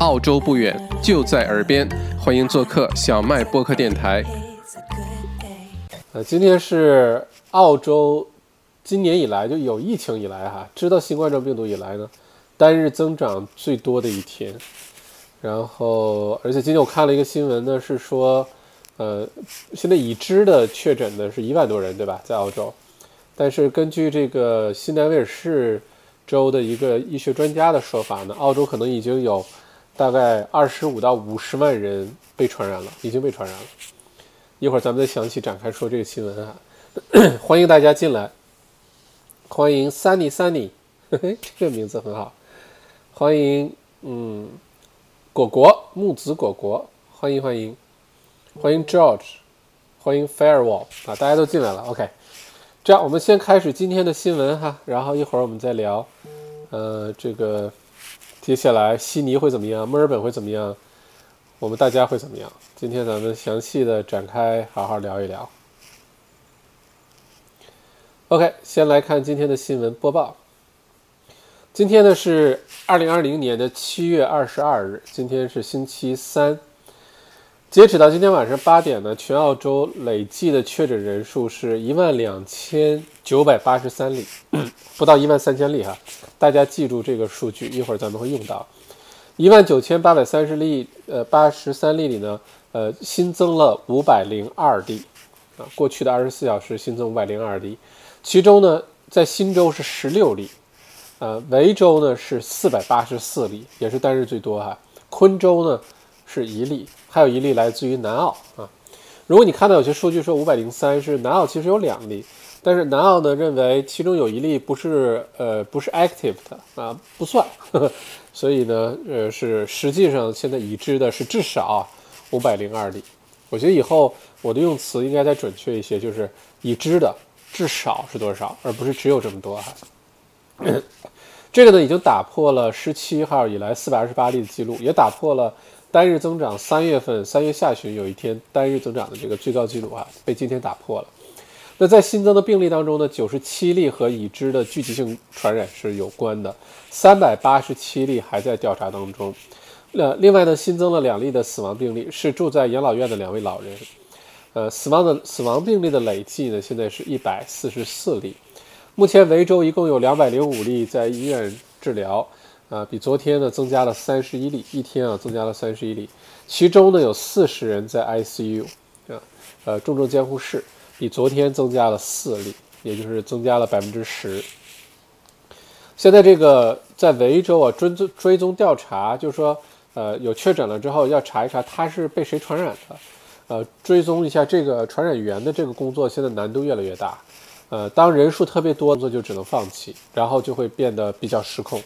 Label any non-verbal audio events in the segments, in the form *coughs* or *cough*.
澳洲不远，就在耳边，欢迎做客小麦播客电台。呃，今天是澳洲今年以来就有疫情以来哈，知道新冠状病毒以来呢，单日增长最多的一天。然后，而且今天我看了一个新闻呢，是说，呃，现在已知的确诊的是一万多人，对吧？在澳洲，但是根据这个新南威尔士州的一个医学专家的说法呢，澳洲可能已经有大概二十五到五十万人被传染了，已经被传染了。一会儿咱们再详细展开说这个新闻啊。*clears throat* 欢迎大家进来，欢迎 Sunny Sunny，*laughs* 这个名字很好，欢迎，嗯。果果木子果果，欢迎欢迎欢迎 George，欢迎 Firewall 啊，大家都进来了，OK。这样我们先开始今天的新闻哈，然后一会儿我们再聊，呃，这个接下来悉尼会怎么样，墨尔本会怎么样，我们大家会怎么样？今天咱们详细的展开，好好聊一聊。OK，先来看今天的新闻播报。今天呢是二零二零年的七月二十二日，今天是星期三。截止到今天晚上八点呢，全澳洲累计的确诊人数是一万两千九百八十三例，不到一万三千例哈。大家记住这个数据，一会儿咱们会用到。一万九千八百三十例，呃，八十三例里呢，呃，新增了五百零二例啊。过去的二十四小时新增五百零二例，其中呢，在新州是十六例。呃，维州呢是四百八十四例，也是单日最多哈。昆州呢是一例，还有一例来自于南澳啊。如果你看到有些数据说五百零三是南澳，其实有两例，但是南澳呢认为其中有一例不是呃不是 active 的啊，不算，呵 *laughs* 呵所以呢呃是实际上现在已知的是至少五百零二例。我觉得以后我的用词应该再准确一些，就是已知的至少是多少，而不是只有这么多哈。*coughs* 这个呢，已经打破了十七号以来四百二十八例的记录，也打破了单日增长三月份三月下旬有一天单日增长的这个最高记录啊，被今天打破了。那在新增的病例当中呢，九十七例和已知的聚集性传染是有关的，三百八十七例还在调查当中。呃，另外呢，新增了两例的死亡病例，是住在养老院的两位老人。呃，死亡的死亡病例的累计呢，现在是一百四十四例。目前维州一共有两百零五例在医院治疗，啊，比昨天呢增加了三十一例，一天啊增加了三十一例，其中呢有四十人在 ICU，啊，呃重症监护室，比昨天增加了四例，也就是增加了百分之十。现在这个在维州啊追踪追踪调查，就是说，呃有确诊了之后要查一查他是被谁传染的，呃追踪一下这个传染源的这个工作，现在难度越来越大。呃，当人数特别多，工作就只能放弃，然后就会变得比较失控。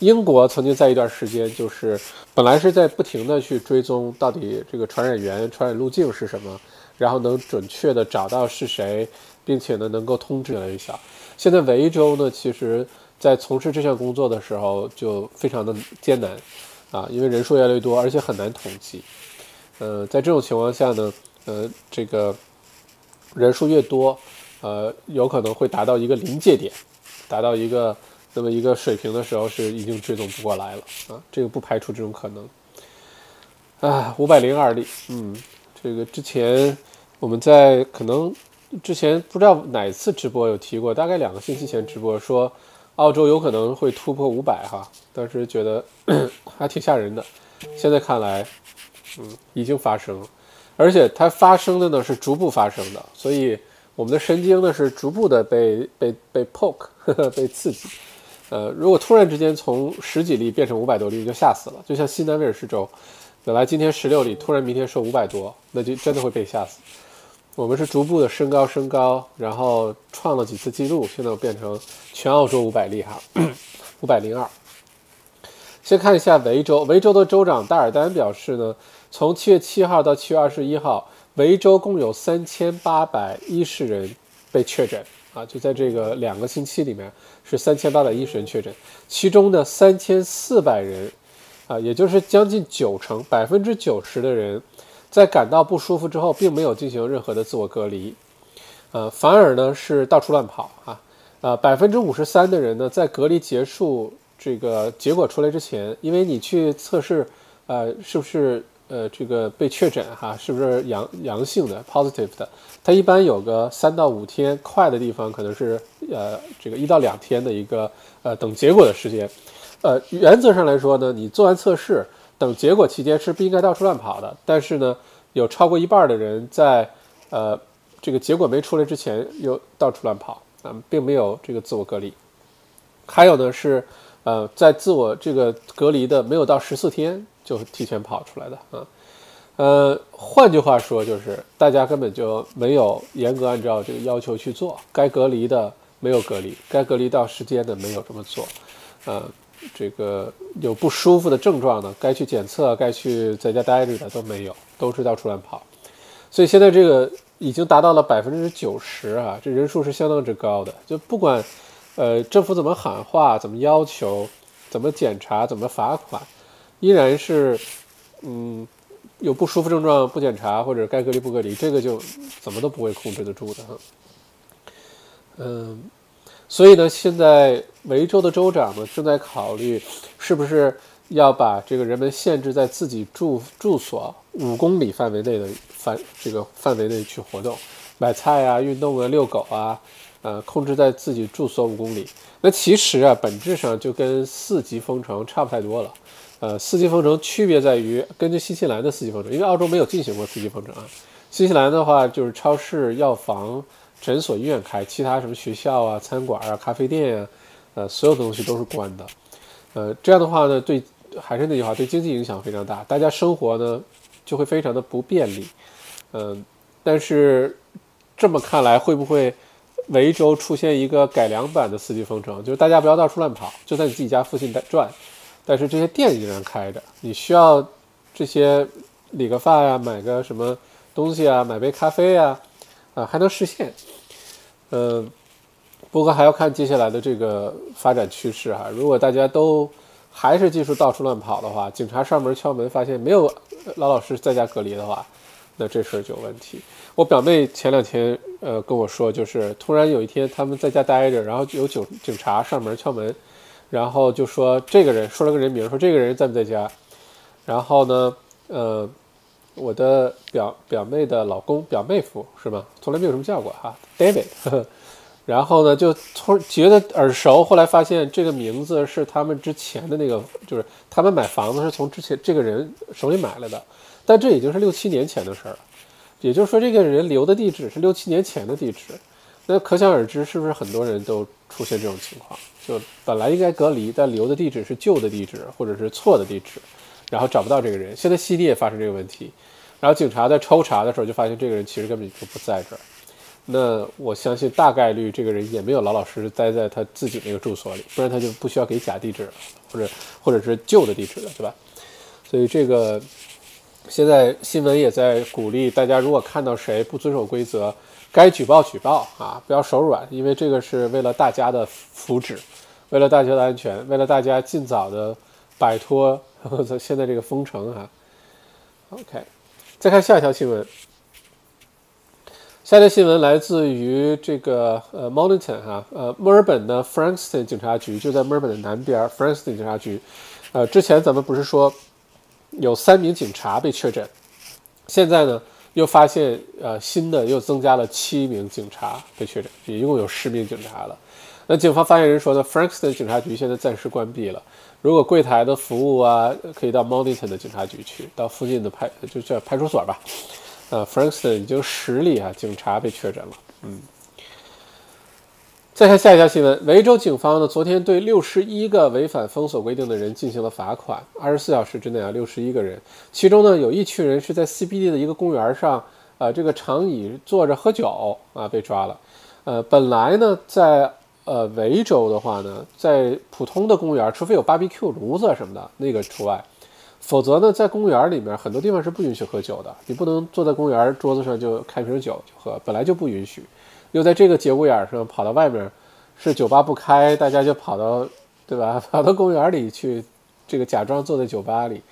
英国曾经在一段时间，就是本来是在不停的去追踪到底这个传染源、传染路径是什么，然后能准确的找到是谁，并且呢能够通知了一下。现在维州呢，其实在从事这项工作的时候就非常的艰难啊，因为人数越来越多，而且很难统计。呃，在这种情况下呢，呃，这个人数越多。呃，有可能会达到一个临界点，达到一个那么一个水平的时候，是已经追踪不过来了啊，这个不排除这种可能。啊，五百零二例，嗯，这个之前我们在可能之前不知道哪次直播有提过，大概两个星期前直播说澳洲有可能会突破五百哈，当时觉得 *coughs* 还挺吓人的，现在看来，嗯，已经发生了，而且它发生的呢是逐步发生的，所以。我们的神经呢是逐步的被被被 poke *laughs* 被刺激，呃，如果突然之间从十几例变成五百多例，就吓死了。就像新南威尔士州，本来今天十六例，突然明天说五百多，那就真的会被吓死。我们是逐步的升高升高，然后创了几次记录，现在变成全澳洲五百例哈，五百零二。先看一下维州，维州的州长戴尔丹表示呢，从七月七号到七月二十一号。维州共有三千八百一十人被确诊啊，就在这个两个星期里面是三千八百一十人确诊，其中呢三千四百人啊，也就是将近九成百分之九十的人在感到不舒服之后，并没有进行任何的自我隔离，呃，反而呢是到处乱跑啊，呃，百分之五十三的人呢在隔离结束这个结果出来之前，因为你去测试呃，是不是呃这个被确诊哈，是不是阳阳性的 positive 的，它一般有个三到五天，快的地方可能是呃这个一到两天的一个呃等结果的时间。呃，原则上来说呢，你做完测试等结果期间是不应该到处乱跑的。但是呢，有超过一半的人在呃这个结果没出来之前又到处乱跑啊，并没有这个自我隔离。还有呢是呃在自我这个隔离的没有到十四天就提前跑出来的啊。呃，换句话说就是大家根本就没有严格按照这个要求去做，该隔离的没有隔离，该隔离到时间的没有这么做，呃。这个有不舒服的症状的，该去检测、该去在家待着的都没有，都是到处乱跑。所以现在这个已经达到了百分之九十啊，这人数是相当之高的。就不管呃政府怎么喊话、怎么要求、怎么检查、怎么罚款，依然是嗯有不舒服症状不检查或者该隔离不隔离，这个就怎么都不会控制得住的哈。嗯。所以呢，现在维州的州长呢正在考虑，是不是要把这个人们限制在自己住住所五公里范围内的范这个范围内去活动，买菜啊、运动啊、遛狗啊，呃，控制在自己住所五公里。那其实啊，本质上就跟四级封城差不太多了。呃，四级封城区别在于，根据新西兰的四级封城，因为澳洲没有进行过四级封城啊。新西兰的话就是超市、药房。诊所、医院开，其他什么学校啊、餐馆啊、咖啡店啊，呃，所有的东西都是关的。呃，这样的话呢，对，还是那句话，对经济影响非常大，大家生活呢就会非常的不便利。嗯，但是这么看来，会不会维州出现一个改良版的四级封城？就是大家不要到处乱跑，就在你自己家附近转，但是这些店依然开着，你需要这些理个发呀、买个什么东西啊、买杯咖啡啊。啊，还能实现，嗯，不过还要看接下来的这个发展趋势哈。如果大家都还是继续到处乱跑的话，警察上门敲门发现没有老老实实在家隔离的话，那这事儿就有问题。我表妹前两天呃跟我说，就是突然有一天他们在家待着，然后有警警察上门敲门，然后就说这个人说了个人名，说这个人在不在家，然后呢，呃。我的表表妹的老公表妹夫是吗？从来没有这么叫过哈，David。*laughs* 然后呢，就突然觉得耳熟，后来发现这个名字是他们之前的那个，就是他们买房子是从之前这个人手里买来的，但这已经是六七年前的事儿了。也就是说，这个人留的地址是六七年前的地址，那可想而知，是不是很多人都出现这种情况？就本来应该隔离，但留的地址是旧的地址，或者是错的地址。然后找不到这个人，现在悉尼也发生这个问题，然后警察在抽查的时候就发现这个人其实根本就不在这儿。那我相信大概率这个人也没有老老实实待在他自己那个住所里，不然他就不需要给假地址，或者或者是旧的地址了，对吧？所以这个现在新闻也在鼓励大家，如果看到谁不遵守规则，该举报举报啊，不要手软，因为这个是为了大家的福祉，为了大家的安全，为了大家尽早的摆脱。*laughs* 现在这个封城哈，OK，再看下一条新闻。下一条新闻来自于这个呃 m o n i t o n 哈，呃，墨尔本的 Frankston 警察局就在墨尔本的南边，Frankston 警察局。呃，之前咱们不是说有三名警察被确诊，现在呢又发现呃新的又增加了七名警察被确诊，一共有十名警察了。那警方发言人说呢，Frankston 警察局现在暂时关闭了。如果柜台的服务啊，可以到 m o n i t o n 的警察局去，到附近的派就叫派出所吧。呃，Frankston 已经十例啊，警察被确诊了。嗯。再看下一条新闻，维州警方呢昨天对六十一个违反封锁规定的人进行了罚款，二十四小时之内啊，六十一个人，其中呢有一群人是在 CBD 的一个公园上，呃，这个长椅坐着喝酒啊，被抓了。呃，本来呢在。呃，维州的话呢，在普通的公园，除非有 barbecue 炉子什么的，那个除外，否则呢，在公园里面很多地方是不允许喝酒的。你不能坐在公园桌子上就开瓶酒就喝，本来就不允许。又在这个节骨眼上跑到外面，是酒吧不开，大家就跑到，对吧？*laughs* 跑到公园里去，这个假装坐在酒吧里，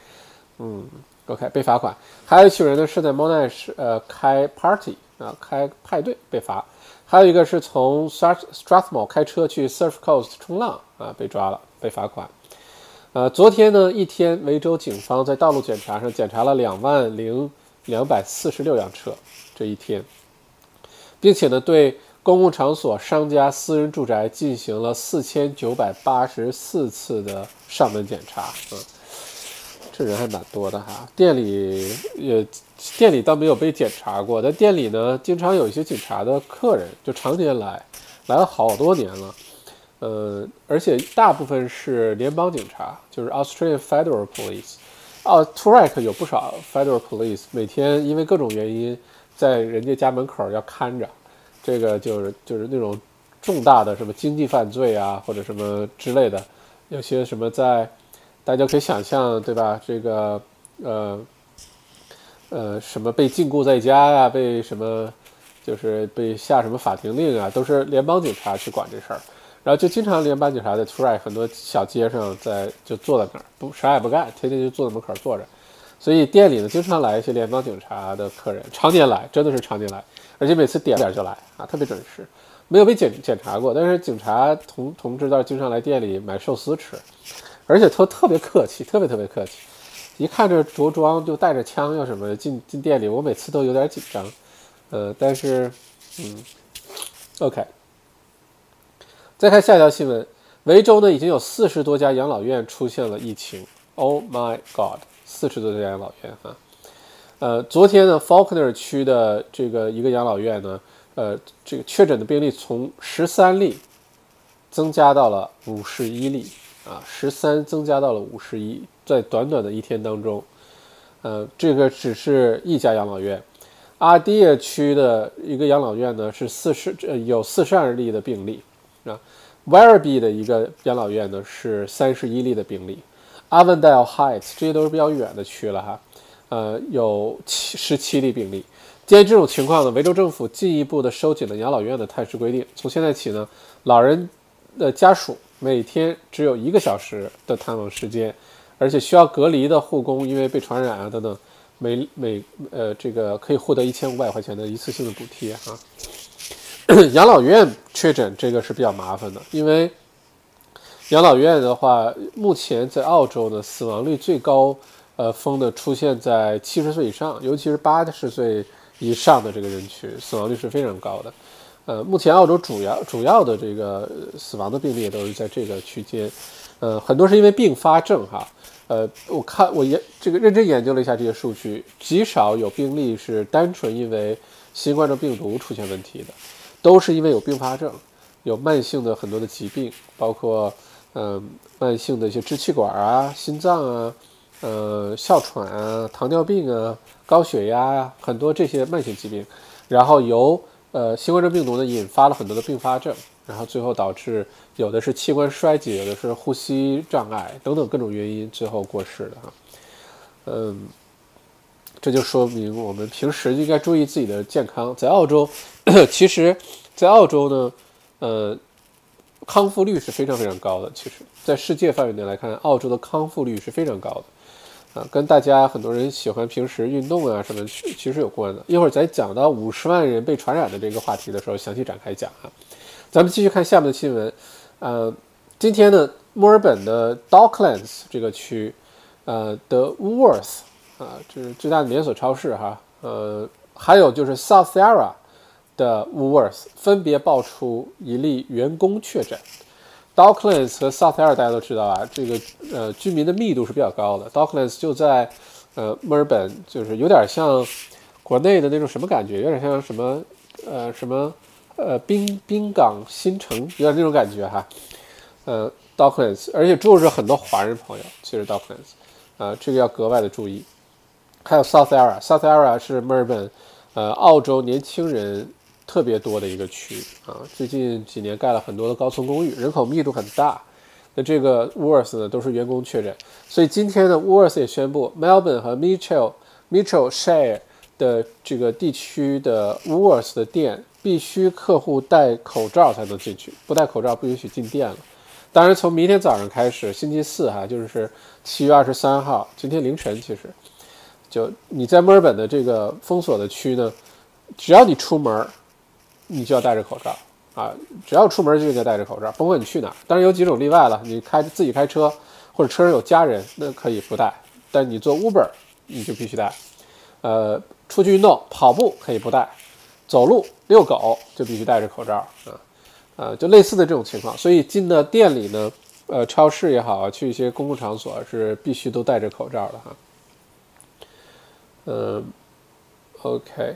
嗯，OK，被罚款。还有一群人呢，是在 Monash 呃开 party 啊，开派对被罚。还有一个是从 Strathmore 开车去 Surf Coast 冲浪啊，被抓了，被罚款。呃，昨天呢一天，维州警方在道路检查上检查了两万零两百四十六辆车，这一天，并且呢对公共场所、商家、私人住宅进行了四千九百八十四次的上门检查。嗯，这人还蛮多的哈。店里也店里倒没有被检查过，但店里呢经常有一些警察的客人，就常年来，来了好多年了。呃，而且大部分是联邦警察，就是 Australian Federal Police。啊 t u r e k 有不少 Federal Police，每天因为各种原因在人家家门口要看着，这个就是就是那种重大的什么经济犯罪啊，或者什么之类的，有些什么在，大家可以想象对吧？这个呃呃什么被禁锢在家呀，被什么就是被下什么法庭令啊，都是联邦警察去管这事儿。然后就经常联邦警察在出来很多小街上，在就坐在那儿不啥也不干，天天就坐在门口坐着。所以店里呢，经常来一些联邦警察的客人，常年来，真的是常年来，而且每次点点就来啊，特别准时，没有被检检查过。但是警察同同志倒是经常来店里买寿司吃，而且特特别客气，特别特别客气，一看这着装就带着枪要什么进进店里，我每次都有点紧张。呃，但是嗯，OK。再看下一条新闻，维州呢已经有四十多家养老院出现了疫情。Oh my God，四十多家养老院哈。呃，昨天呢，Faulkner 区的这个一个养老院呢，呃，这个确诊的病例从十三例增加到了五十一例啊，十三增加到了五十一，在短短的一天当中，呃，这个只是一家养老院。阿迪亚区的一个养老院呢是四十呃有四十二例的病例。啊 w e r r b y 的一个养老院呢是三十一例的病例，Avondale Heights 这些都是比较远的区了哈，呃，有七十七例病例。鉴于这种情况呢，维州政府进一步的收紧了养老院的探视规定，从现在起呢，老人的家属每天只有一个小时的探望时间，而且需要隔离的护工因为被传染啊等等，每每呃这个可以获得一千五百块钱的一次性的补贴哈。*coughs* 养老院确诊这个是比较麻烦的，因为养老院的话，目前在澳洲呢，死亡率最高，呃，峰的出现在七十岁以上，尤其是八十岁以上的这个人群，死亡率是非常高的。呃，目前澳洲主要主要的这个死亡的病例都是在这个区间，呃，很多是因为并发症哈。呃，我看我研这个认真研究了一下这些数据，极少有病例是单纯因为新冠状病毒出现问题的。都是因为有并发症，有慢性的很多的疾病，包括嗯慢性的一些支气管啊、心脏啊、呃哮喘啊、糖尿病啊、高血压呀，很多这些慢性疾病，然后由呃新冠状病毒呢引发了很多的并发症，然后最后导致有的是器官衰竭，有的是呼吸障碍等等各种原因，最后过世的哈，嗯。这就说明我们平时应该注意自己的健康。在澳洲，*coughs* 其实，在澳洲呢，呃，康复率是非常非常高的。其实，在世界范围内来看，澳洲的康复率是非常高的，啊，跟大家很多人喜欢平时运动啊什么其实有关的。一会儿咱讲到五十万人被传染的这个话题的时候，详细展开讲啊。咱们继续看下面的新闻，呃，今天呢，墨尔本的 Docklands 这个区，呃的 Woolworth。啊，这是最大的连锁超市哈，呃，还有就是 South Yarra 的 Woolworths 分别爆出一例员工确诊。Docklands 和 South Air 大家都知道啊，这个呃居民的密度是比较高的。Docklands 就在呃墨尔本，就是有点像国内的那种什么感觉，有点像什么呃什么呃滨滨港新城，有点那种感觉哈。呃，Docklands，而且住着很多华人朋友，其实 Docklands，啊，这个要格外的注意。还有 South Yarra，South Yarra 是墨尔本，呃，澳洲年轻人特别多的一个区啊。最近几年盖了很多的高层公寓，人口密度很大。那这个 Woolworths 呢，都是员工确诊，所以今天呢 w o r s 也宣布，Melbourne 和 Mitchell Mitchell Share 的这个地区的 Woolworths 的店必须客户戴口罩才能进去，不戴口罩不允许进店了。当然，从明天早上开始，星期四哈，就是七月二十三号，今天凌晨其实。就你在墨尔本的这个封锁的区呢，只要你出门，你就要戴着口罩啊！只要出门就应该戴着口罩，甭管你去哪儿。当然有几种例外了，你开自己开车或者车上有家人，那可以不戴。但你坐 Uber，你就必须戴。呃，出去运动、跑步可以不戴，走路、遛狗就必须戴着口罩啊。呃，就类似的这种情况，所以进的店里呢，呃，超市也好，去一些公共场所是必须都戴着口罩的哈。嗯，OK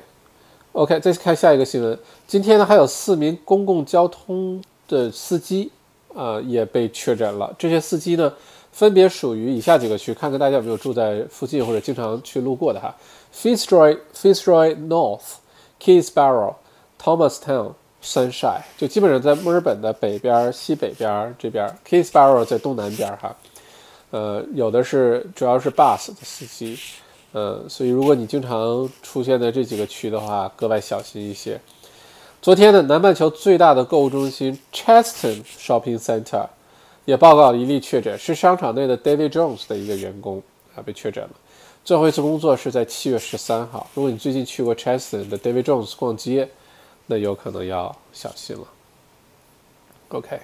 OK，再看下一个新闻。今天呢，还有四名公共交通的司机啊也被确诊了。这些司机呢，分别属于以下几个区，看看大家有没有住在附近或者经常去路过的哈。Fitzroy Fitzroy North, Keysborough, Thomastown, Sunshine，就基本上在墨尔本的北边、西北边这边。Keysborough 在东南边哈。呃，有的是主要是 bus 的司机。呃，所以如果你经常出现在这几个区的话，格外小心一些。昨天呢，南半球最大的购物中心 Cheston Shopping Center 也报告了一例确诊，是商场内的 David Jones 的一个员工啊被确诊了。最后一次工作是在七月十三号。如果你最近去过 Cheston 的 David Jones 逛街，那有可能要小心了。OK，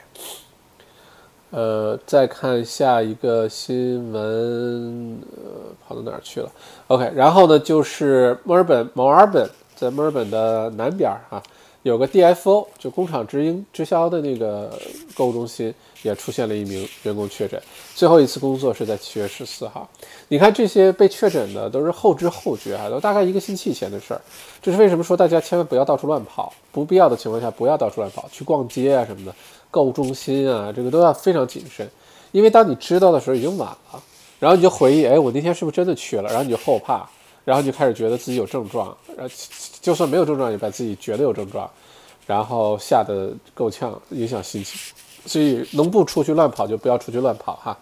呃，再看下一个新闻，呃，跑到哪儿去了？OK，然后呢，就是墨尔本，墨尔本在墨尔本的南边啊。有个 DFO 就工厂直营直销的那个购物中心也出现了一名员工确诊，最后一次工作是在七月十四号。你看这些被确诊的都是后知后觉啊，都大概一个星期前的事儿。这是为什么说大家千万不要到处乱跑，不必要的情况下不要到处乱跑，去逛街啊什么的，购物中心啊这个都要非常谨慎，因为当你知道的时候已经晚了，然后你就回忆，哎，我那天是不是真的去了？然后你就后怕。然后你就开始觉得自己有症状，呃，就算没有症状，也把自己觉得有症状，然后吓得够呛，影响心情。所以能不出去乱跑就不要出去乱跑哈。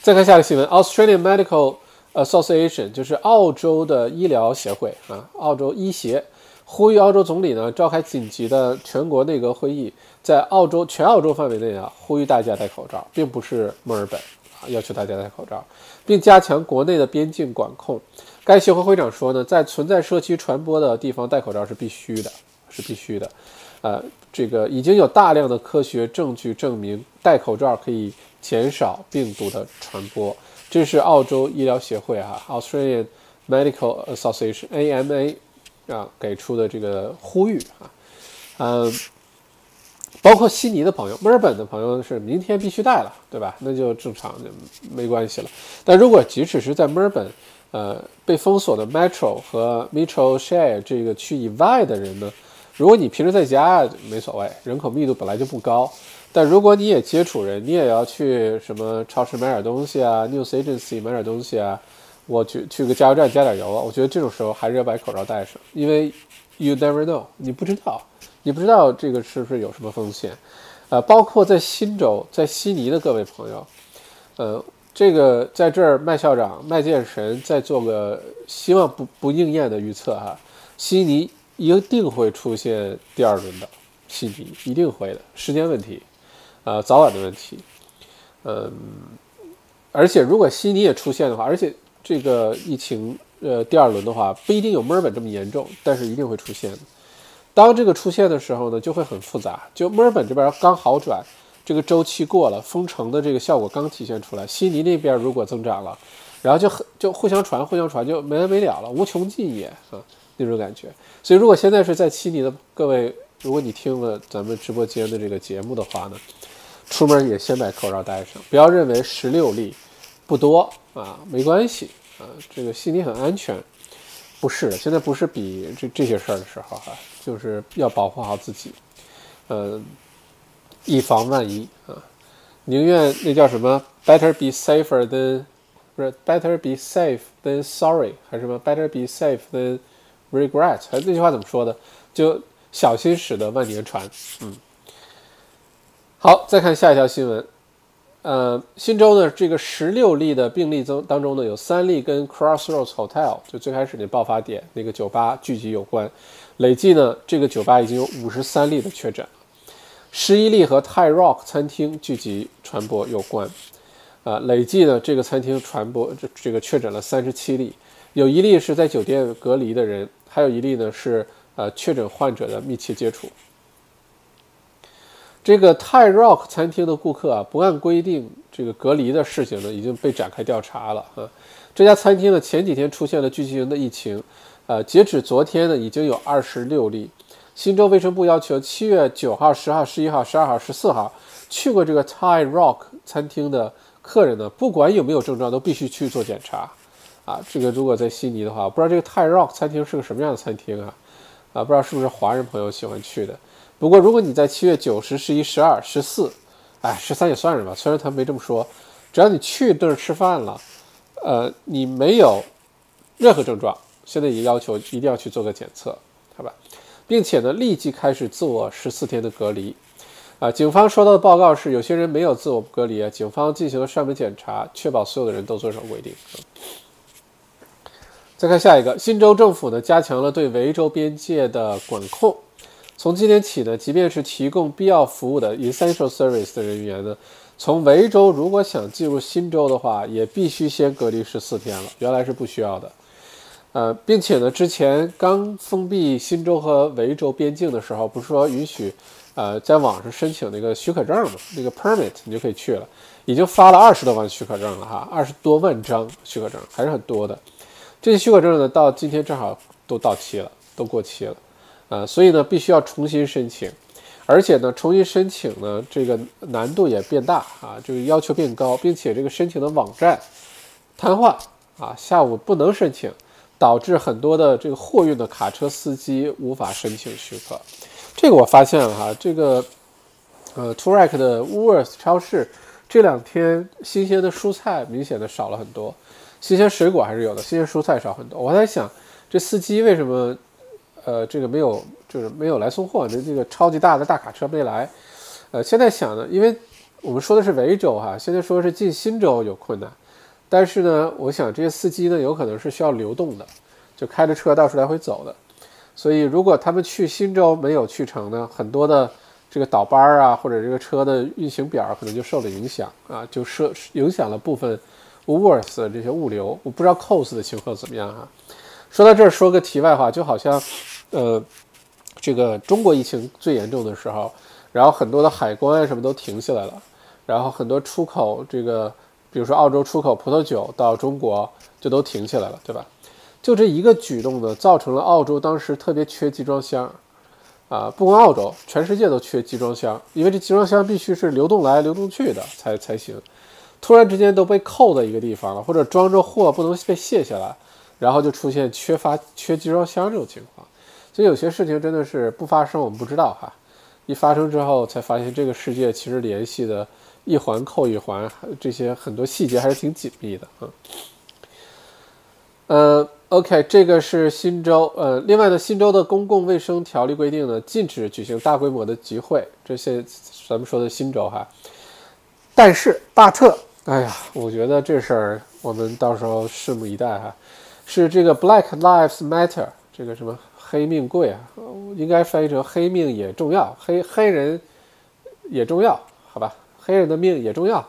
再看下一个新闻，Australian Medical Association 就是澳洲的医疗协会啊，澳洲医协呼吁澳洲总理呢召开紧急的全国内阁会议，在澳洲全澳洲范围内啊，呼吁大家戴口罩，并不是墨尔本啊。要求大家戴口罩，并加强国内的边境管控。该协会会长说呢，在存在社区传播的地方戴口罩是必须的，是必须的。呃，这个已经有大量的科学证据证明戴口罩可以减少病毒的传播。这是澳洲医疗协会哈，Australian Medical Association（AMA） 啊给出的这个呼吁啊，嗯。包括悉尼的朋友、墨尔本的朋友是明天必须带了，对吧？那就正常，就没关系了。但如果即使是在墨尔本，呃，被封锁的 Metro 和 Metro Share 这个区以外的人呢？如果你平时在家没所谓，人口密度本来就不高。但如果你也接触人，你也要去什么超市买点东西啊，News Agency 买点东西啊，我去去个加油站加点油啊，我觉得这种时候还是要把口罩戴上，因为 You never know，你不知道。你不知道这个是不是有什么风险，呃，包括在新州、在悉尼的各位朋友，呃，这个在这儿麦校长、麦剑神再做个希望不不应验的预测哈，悉尼一定会出现第二轮的，悉尼一定会的，时间问题，呃，早晚的问题，嗯，而且如果悉尼也出现的话，而且这个疫情呃第二轮的话，不一定有墨尔本这么严重，但是一定会出现。当这个出现的时候呢，就会很复杂。就墨尔本这边刚好转，这个周期过了，封城的这个效果刚体现出来。悉尼那边如果增长了，然后就很就互相传，互相传，就没完没了了，无穷尽也啊那种感觉。所以如果现在是在悉尼的各位，如果你听了咱们直播间的这个节目的话呢，出门也先把口罩戴上，不要认为十六例不多啊，没关系啊，这个悉尼很安全。不是的，现在不是比这这些事儿的时候哈。就是要保护好自己，呃，以防万一啊！宁愿那叫什么？Better be safer than 不是 Better be safe than sorry 还是什么？Better be safe than regret 还是那句话怎么说的？就小心驶得万年船。嗯，好，再看下一条新闻。呃，新州呢，这个十六例的病例中当中呢，有三例跟 Crossroads Hotel 就最开始那爆发点那个酒吧聚集有关。累计呢，这个酒吧已经有五十三例的确诊，十一例和泰 Rock 餐厅聚集传播有关。啊，累计呢，这个餐厅传播这这个确诊了三十七例，有一例是在酒店隔离的人，还有一例呢是呃确诊患者的密切接触。这个泰 Rock 餐厅的顾客啊，不按规定这个隔离的事情呢，已经被展开调查了啊。这家餐厅呢，前几天出现了聚集型的疫情，呃，截止昨天呢，已经有二十六例。新州卫生部要求，七月九号、十号、十一号、十二号、十四号去过这个 Thai Rock 餐厅的客人呢，不管有没有症状，都必须去做检查。啊，这个如果在悉尼的话，不知道这个 Thai Rock 餐厅是个什么样的餐厅啊？啊，不知道是不是华人朋友喜欢去的。不过如果你在七月九、十、十一、十二、十四，哎，十三也算是吧，虽然他没这么说，只要你去那儿吃饭了，呃，你没有任何症状，现在也要求一定要去做个检测，好吧？并且呢，立即开始自我十四天的隔离。啊，警方收到的报告是，有些人没有自我隔离啊。警方进行了上门检查，确保所有的人都遵守规定。再看下一个，新州政府呢加强了对维州边界的管控。从今天起呢，即便是提供必要服务的 essential service 的人员呢，从维州如果想进入新州的话，也必须先隔离十四天了。原来是不需要的。呃，并且呢，之前刚封闭新州和维州边境的时候，不是说允许，呃，在网上申请那个许可证嘛，那个 permit 你就可以去了，已经发了二十多万许可证了哈，二十多万张许可证还是很多的。这些许可证呢，到今天正好都到期了，都过期了，呃，所以呢，必须要重新申请，而且呢，重新申请呢，这个难度也变大啊，这个要求变高，并且这个申请的网站瘫痪啊，下午不能申请。导致很多的这个货运的卡车司机无法申请许可，这个我发现了哈，这个呃 t u r a k 的 Woolworths 超市这两天新鲜的蔬菜明显的少了很多，新鲜水果还是有的，新鲜蔬菜少很多。我在想，这司机为什么呃这个没有就是没有来送货？这这个超级大的大卡车没来。呃，现在想呢，因为我们说的是维州哈，现在说是进新州有困难。但是呢，我想这些司机呢，有可能是需要流动的，就开着车到处来回走的。所以，如果他们去新州没有去成呢，很多的这个倒班儿啊，或者这个车的运行表可能就受了影响啊，就受影响了部分 Woolworths 的这些物流。我不知道 Cost 的情况怎么样哈。说到这儿，说个题外话，就好像，呃，这个中国疫情最严重的时候，然后很多的海关啊什么都停下来了，然后很多出口这个。比如说，澳洲出口葡萄酒到中国就都停起来了，对吧？就这一个举动呢，造成了澳洲当时特别缺集装箱，啊，不光澳洲，全世界都缺集装箱，因为这集装箱必须是流动来流动去的才才行。突然之间都被扣在一个地方了，或者装着货不能被卸下来，然后就出现缺乏缺集装箱这种情况。所以有些事情真的是不发生我们不知道哈，一发生之后才发现这个世界其实联系的。一环扣一环，这些很多细节还是挺紧密的啊。呃，OK，这个是新州。呃，另外呢，新州的公共卫生条例规定呢，禁止举行大规模的集会。这些咱们说的新州哈。但是巴特，哎呀，我觉得这事儿我们到时候拭目以待哈。是这个 Black Lives Matter，这个什么黑命贵啊，应该翻译成黑命也重要，黑黑人也重要，好吧？黑人的命也重要。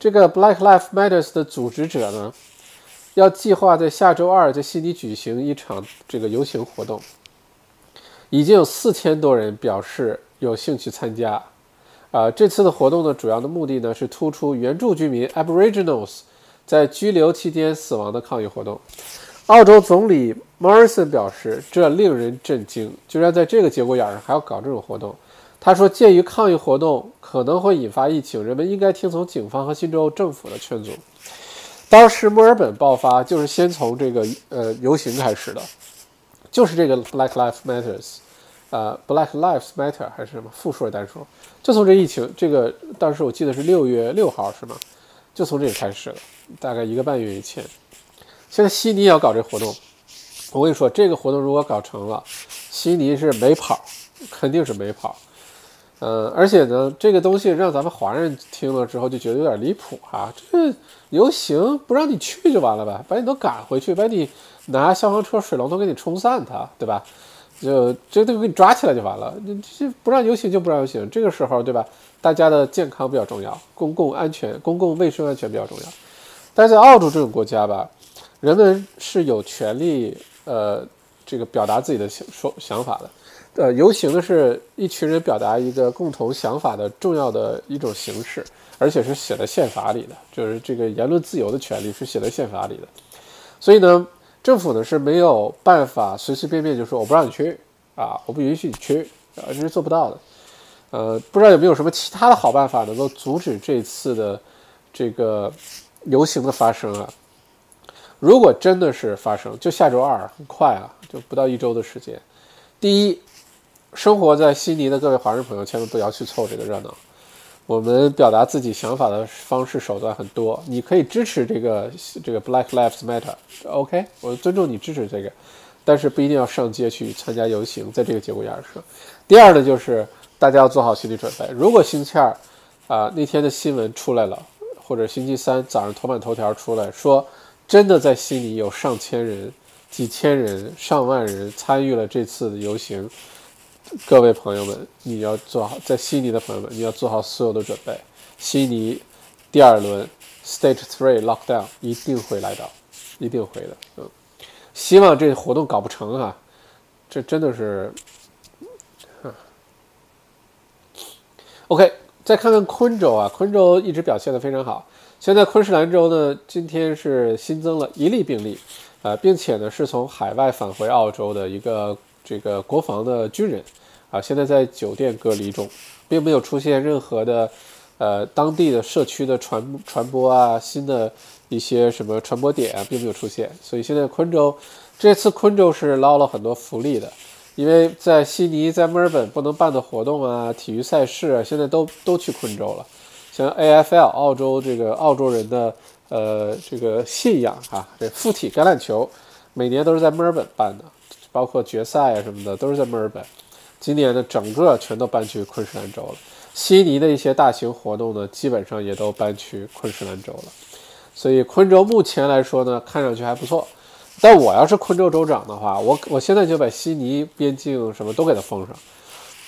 这个 Black Lives Matters 的组织者呢，要计划在下周二在悉尼举行一场这个游行活动，已经有四千多人表示有兴趣参加。啊，这次的活动的主要的目的呢，是突出原住居民 Aboriginals 在拘留期间死亡的抗议活动。澳洲总理 Morrison 表示，这令人震惊，居然在这个节骨眼上还要搞这种活动。他说，鉴于抗议活动可能会引发疫情，人们应该听从警方和新州政府的劝阻。当时墨尔本爆发就是先从这个呃游行开始的，就是这个 Black Lives Matters，呃 Black Lives Matter 还是什么复数单数，就从这疫情这个当时我记得是六月六号是吗？就从这里开始了，大概一个半月以前。现在悉尼也要搞这活动，我跟你说，这个活动如果搞成了，悉尼是没跑，肯定是没跑。嗯，而且呢，这个东西让咱们华人听了之后就觉得有点离谱哈。这游行不让你去就完了呗，把你都赶回去，把你拿消防车、水龙头给你冲散它，对吧？就这都给你抓起来就完了。这不让游行就不让游行，这个时候对吧？大家的健康比较重要，公共安全、公共卫生安全比较重要。但是在澳洲这种国家吧，人们是有权利呃这个表达自己的想说想法的。呃，游行呢是一群人表达一个共同想法的重要的一种形式，而且是写在宪法里的，就是这个言论自由的权利是写在宪法里的。所以呢，政府呢是没有办法随随便便就说我不让你去啊，我不允许你去啊，这是做不到的。呃，不知道有没有什么其他的好办法能够阻止这次的这个游行的发生啊？如果真的是发生，就下周二，很快啊，就不到一周的时间。第一。生活在悉尼的各位华人朋友，千万不要去凑这个热闹。我们表达自己想法的方式手段很多，你可以支持这个这个 Black Lives Matter，OK，我尊重你支持这个，但是不一定要上街去参加游行，在这个节骨眼上。第二呢，就是大家要做好心理准备，如果星期二啊那天的新闻出来了，或者星期三早上头版头条出来说，真的在悉尼有上千人、几千人、上万人参与了这次的游行。各位朋友们，你要做好在悉尼的朋友们，你要做好所有的准备。悉尼第二轮 Stage Three Lockdown 一定会来到，一定会的。嗯，希望这活动搞不成啊！这真的是，嗯。OK，再看看昆州啊，昆州一直表现的非常好。现在昆士兰州呢，今天是新增了一例病例，呃，并且呢是从海外返回澳洲的一个。这个国防的军人啊，现在在酒店隔离中，并没有出现任何的呃当地的社区的传传播啊，新的一些什么传播点啊，并没有出现。所以现在昆州这次昆州是捞了很多福利的，因为在悉尼、在墨尔本不能办的活动啊，体育赛事啊，现在都都去昆州了。像 AFL 澳洲这个澳洲人的呃这个信仰哈，这附体橄榄球每年都是在墨尔本办的。包括决赛啊什么的都是在墨尔本，今年呢整个全都搬去昆士兰州了。悉尼的一些大型活动呢，基本上也都搬去昆士兰州了。所以昆州目前来说呢，看上去还不错。但我要是昆州州长的话，我我现在就把悉尼边境什么都给它封上。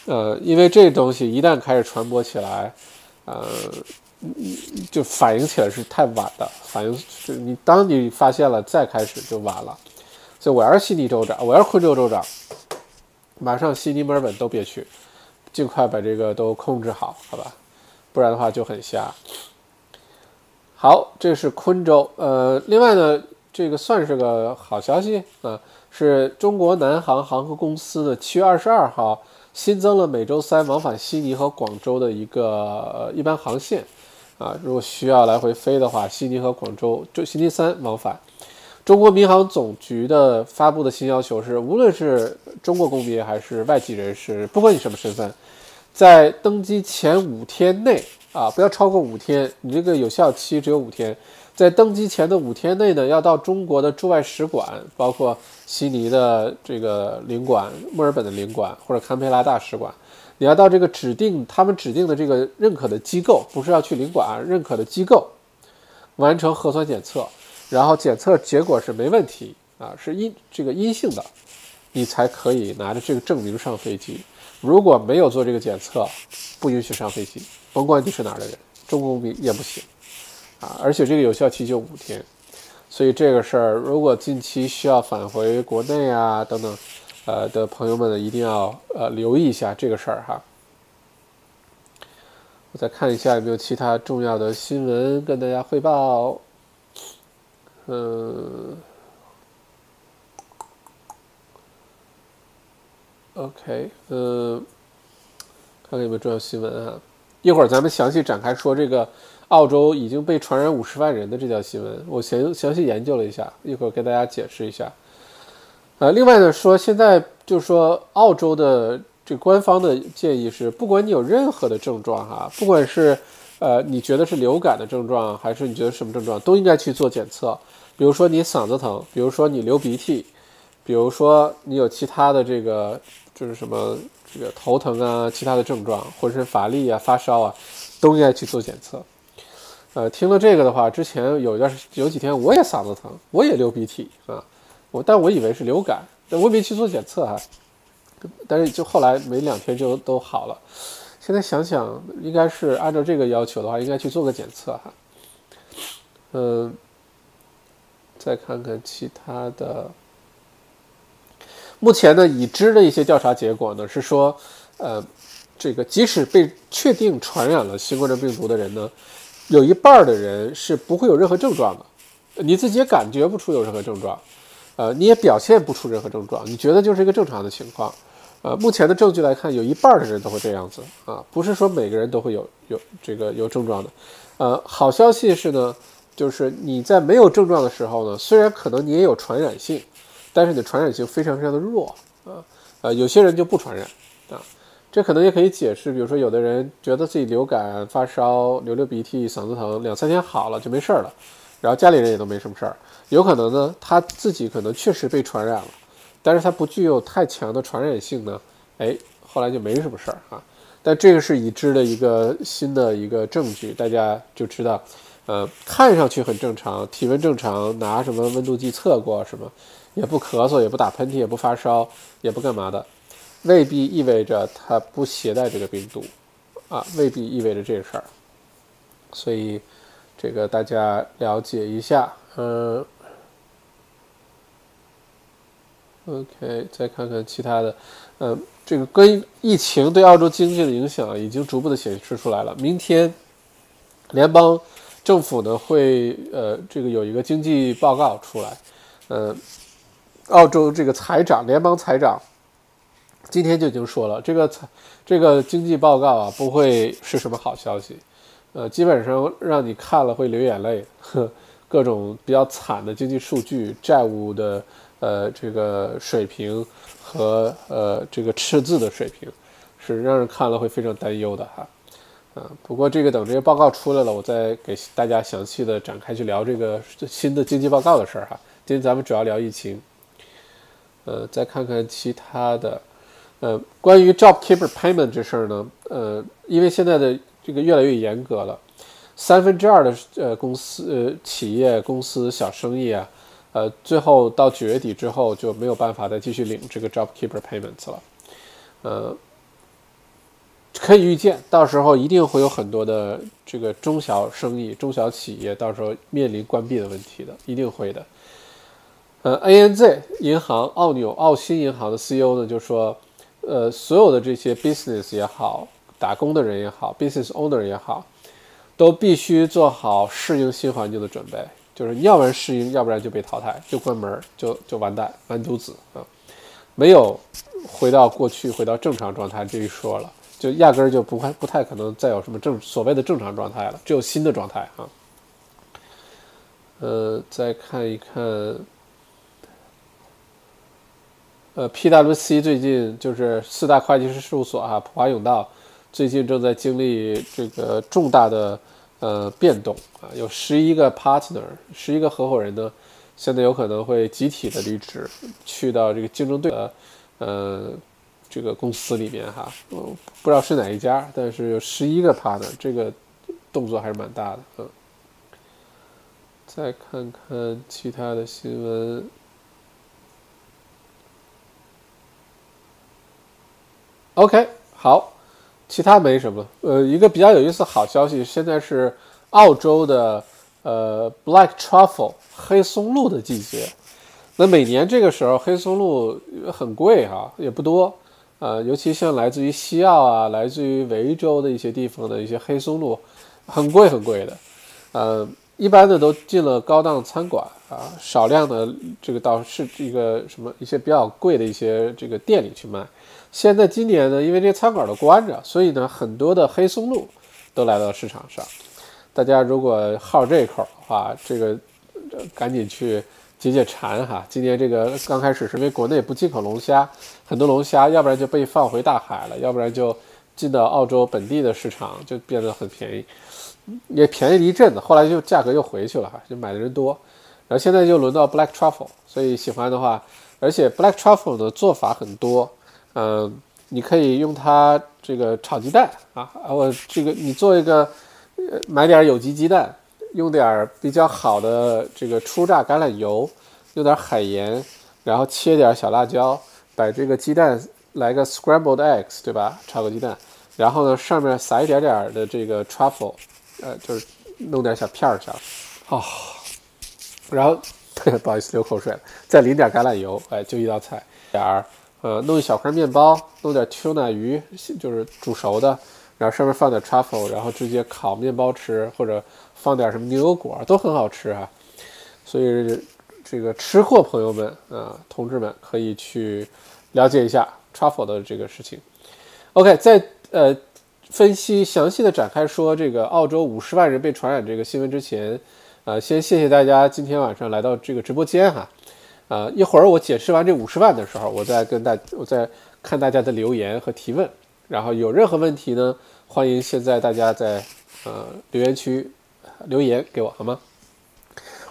呃，因为这东西一旦开始传播起来，呃，就反应起来是太晚的，反应就你当你发现了再开始就晚了。所以我要是悉尼州长，我要是昆州州长，马上悉尼、墨尔本都别去，尽快把这个都控制好，好吧？不然的话就很瞎。好，这是昆州。呃，另外呢，这个算是个好消息啊，是中国南航航空公司的，七月二十二号新增了每周三往返悉尼和广州的一个一般航线啊，如果需要来回飞的话，悉尼和广州就星期三往返。中国民航总局的发布的新要求是，无论是中国公民还是外籍人士，不管你什么身份，在登机前五天内啊，不要超过五天，你这个有效期只有五天，在登机前的五天内呢，要到中国的驻外使馆，包括悉尼的这个领馆、墨尔本的领馆或者堪培拉大使馆，你要到这个指定他们指定的这个认可的机构，不是要去领馆啊，认可的机构完成核酸检测。然后检测结果是没问题啊，是阴这个阴性的，你才可以拿着这个证明上飞机。如果没有做这个检测，不允许上飞机，甭管你是哪儿的人，中国公民也不行啊。而且这个有效期就五天，所以这个事儿如果近期需要返回国内啊等等，呃的朋友们呢，一定要呃留意一下这个事儿哈。我再看一下有没有其他重要的新闻跟大家汇报。嗯，OK，嗯，看看有没有重要新闻啊？一会儿咱们详细展开说这个澳洲已经被传染五十万人的这条新闻，我详详细研究了一下，一会儿给大家解释一下。呃，另外呢，说现在就是说澳洲的这官方的建议是，不管你有任何的症状哈，不管是呃你觉得是流感的症状，还是你觉得什么症状，都应该去做检测。比如说你嗓子疼，比如说你流鼻涕，比如说你有其他的这个就是什么这个头疼啊，其他的症状，浑身乏力啊，发烧啊，都应该去做检测。呃，听了这个的话，之前有一段有几天我也嗓子疼，我也流鼻涕啊，我但我以为是流感，但我没去做检测哈。但是就后来没两天就都好了。现在想想，应该是按照这个要求的话，应该去做个检测哈。嗯。再看看其他的，目前呢，已知的一些调查结果呢是说，呃，这个即使被确定传染了新冠状病毒的人呢，有一半的人是不会有任何症状的，你自己也感觉不出有任何症状，呃，你也表现不出任何症状，你觉得就是一个正常的情况。呃，目前的证据来看，有一半的人都会这样子啊，不是说每个人都会有有这个有症状的。呃，好消息是呢，就是你在没有症状的时候呢，虽然可能你也有传染性，但是你的传染性非常非常的弱啊。呃，有些人就不传染啊，这可能也可以解释，比如说有的人觉得自己流感发烧、流流鼻涕、嗓子疼，两三天好了就没事儿了，然后家里人也都没什么事儿，有可能呢他自己可能确实被传染了。但是它不具有太强的传染性呢，哎，后来就没什么事儿啊。但这个是已知的一个新的一个证据，大家就知道，呃，看上去很正常，体温正常，拿什么温度计测过什么，也不咳嗽，也不打喷嚏，也不发烧，也不干嘛的，未必意味着它不携带这个病毒，啊，未必意味着这事儿。所以这个大家了解一下，嗯。OK，再看看其他的，呃，这个跟疫情对澳洲经济的影响已经逐步的显示出来了。明天，联邦政府呢会呃这个有一个经济报告出来，呃，澳洲这个财长，联邦财长今天就已经说了，这个这个经济报告啊不会是什么好消息，呃，基本上让你看了会流眼泪，呵，各种比较惨的经济数据，债务的。呃，这个水平和呃这个赤字的水平，是让人看了会非常担忧的哈。啊，不过这个等这些报告出来了，我再给大家详细的展开去聊这个新的经济报告的事儿哈。今天咱们主要聊疫情。呃，再看看其他的，呃，关于 JobKeeper Payment 这事儿呢，呃，因为现在的这个越来越严格了，三分之二的呃公司、呃企业、公司、小生意啊。呃，最后到九月底之后就没有办法再继续领这个 JobKeeper payments 了。呃，可以预见，到时候一定会有很多的这个中小生意、中小企业到时候面临关闭的问题的，一定会的。呃，ANZ 银行、澳纽、澳新银行的 CEO 呢就说，呃，所有的这些 business 也好，打工的人也好，business owner 也好，都必须做好适应新环境的准备。就是要不然适应，要不然就被淘汰，就关门，就就完蛋，完犊子啊！没有回到过去，回到正常状态这一说了，就压根儿就不太不太可能再有什么正所谓的正常状态了，只有新的状态啊。呃，再看一看，呃，PWC 最近就是四大会计师事务所啊，普华永道最近正在经历这个重大的。呃，变动啊，有十一个 partner，十一个合伙人呢，现在有可能会集体的离职，去到这个竞争对的呃这个公司里面哈，嗯，不知道是哪一家，但是有十一个 partner，这个动作还是蛮大的，嗯。再看看其他的新闻，OK，好。其他没什么，呃，一个比较有意思的好消息，现在是澳洲的呃 Black Truffle 黑松露的季节。那每年这个时候黑松露很贵哈，也不多，呃，尤其像来自于西澳啊，来自于维州的一些地方的一些黑松露，很贵很贵的，呃，一般的都进了高档餐馆啊，少量的这个到是一个什么一些比较贵的一些这个店里去卖。现在今年呢，因为这些餐馆都关着，所以呢，很多的黑松露都来到市场上。大家如果好这一口的话，这个赶紧去解解馋哈。今年这个刚开始是因为国内不进口龙虾，很多龙虾要不然就被放回大海了，要不然就进到澳洲本地的市场就变得很便宜，也便宜了一阵子，后来就价格又回去了哈，就买的人多。然后现在就轮到 Black Truffle，所以喜欢的话，而且 Black Truffle 的做法很多。嗯，你可以用它这个炒鸡蛋啊，我这个你做一个，呃，买点有机鸡蛋，用点比较好的这个初榨橄榄油，用点海盐，然后切点小辣椒，把这个鸡蛋来个 scrambled eggs，对吧？炒个鸡蛋，然后呢上面撒一点点的这个 truffle，呃，就是弄点小片儿上，哦，然后 *laughs* 不好意思流口水了，再淋点橄榄油，哎，就一道菜。点儿呃，弄一小块面包，弄点 tuna 鱼，就是煮熟的，然后上面放点 truffle，然后直接烤面包吃，或者放点什么牛油果，都很好吃啊。所以这个吃货朋友们啊，同志们可以去了解一下 truffle 的这个事情。OK，在呃分析详细的展开说这个澳洲五十万人被传染这个新闻之前，呃，先谢谢大家今天晚上来到这个直播间哈。呃，一会儿我解释完这五十万的时候，我再跟大，我再看大家的留言和提问，然后有任何问题呢，欢迎现在大家在呃留言区留言给我，好吗？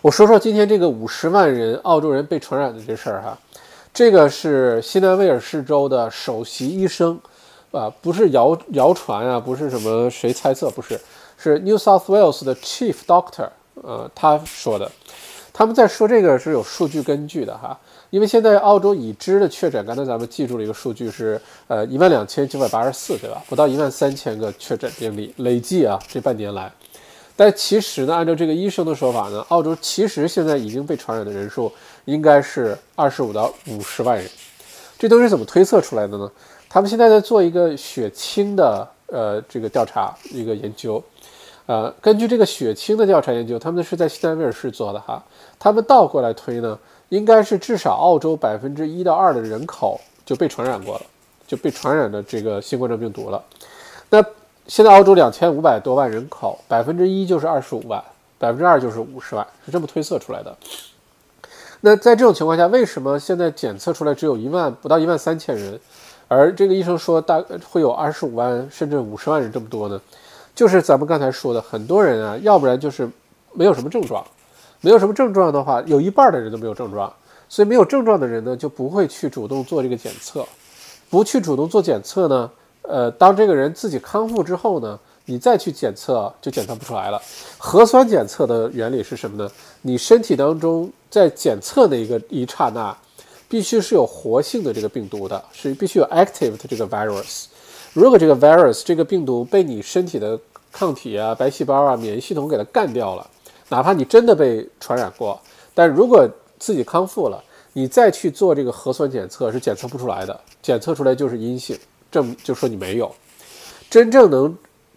我说说今天这个五十万人澳洲人被传染的这事儿哈，这个是新南威尔士州的首席医生，啊，不是谣谣传啊，不是什么谁猜测，不是，是 New South Wales 的 Chief Doctor，呃，他说的。他们在说这个是有数据根据的哈，因为现在澳洲已知的确诊，刚才咱们记住了一个数据是，呃，一万两千九百八十四，对吧？不到一万三千个确诊病例累计啊，这半年来。但其实呢，按照这个医生的说法呢，澳洲其实现在已经被传染的人数应该是二十五到五十万人。这都是怎么推测出来的呢？他们现在在做一个血清的呃这个调查一个研究，呃，根据这个血清的调查研究，他们是在西南威尔士做的哈。他们倒过来推呢，应该是至少澳洲百分之一到二的人口就被传染过了，就被传染的这个新冠状病毒了。那现在澳洲两千五百多万人口，百分之一就是二十五万，百分之二就是五十万，是这么推测出来的。那在这种情况下，为什么现在检测出来只有一万不到一万三千人，而这个医生说大会有二十五万甚至五十万人这么多呢？就是咱们刚才说的，很多人啊，要不然就是没有什么症状。没有什么症状的话，有一半的人都没有症状，所以没有症状的人呢就不会去主动做这个检测，不去主动做检测呢，呃，当这个人自己康复之后呢，你再去检测就检测不出来了。核酸检测的原理是什么呢？你身体当中在检测的一个一刹那，必须是有活性的这个病毒的，是必须有 active 的这个 virus。如果这个 virus 这个病毒被你身体的抗体啊、白细胞啊、免疫系统给它干掉了。哪怕你真的被传染过，但如果自己康复了，你再去做这个核酸检测是检测不出来的，检测出来就是阴性，证就说你没有。真正能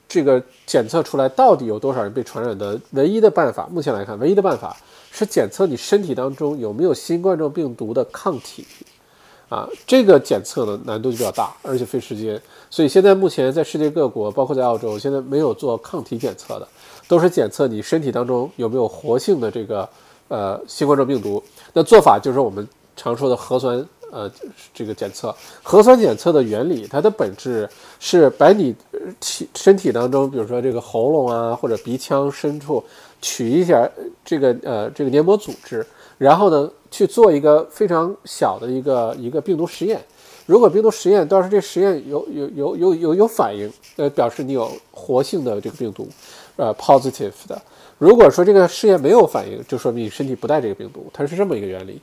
这个检测出来到底有多少人被传染的唯一的办法，目前来看，唯一的办法是检测你身体当中有没有新冠状病毒的抗体。啊，这个检测呢难度就比较大，而且费时间，所以现在目前在世界各国，包括在澳洲，现在没有做抗体检测的。都是检测你身体当中有没有活性的这个呃新冠状病毒，那做法就是我们常说的核酸呃这个检测。核酸检测的原理，它的本质是把你体身体当中，比如说这个喉咙啊或者鼻腔深处取一下这个呃这个黏膜组织，然后呢去做一个非常小的一个一个病毒实验。如果病毒实验到时候这实验有有有有有有反应，呃表示你有活性的这个病毒。呃，positive 的。如果说这个试验没有反应，就说明你身体不带这个病毒，它是这么一个原理。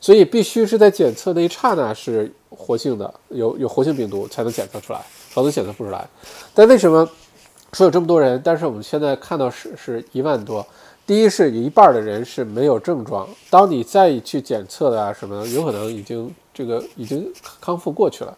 所以必须是在检测那一刹那是活性的，有有活性病毒才能检测出来，否则检测不出来。但为什么说有这么多人？但是我们现在看到是是一万多。第一是一半的人是没有症状，当你再去检测的啊什么，有可能已经这个已经康复过去了。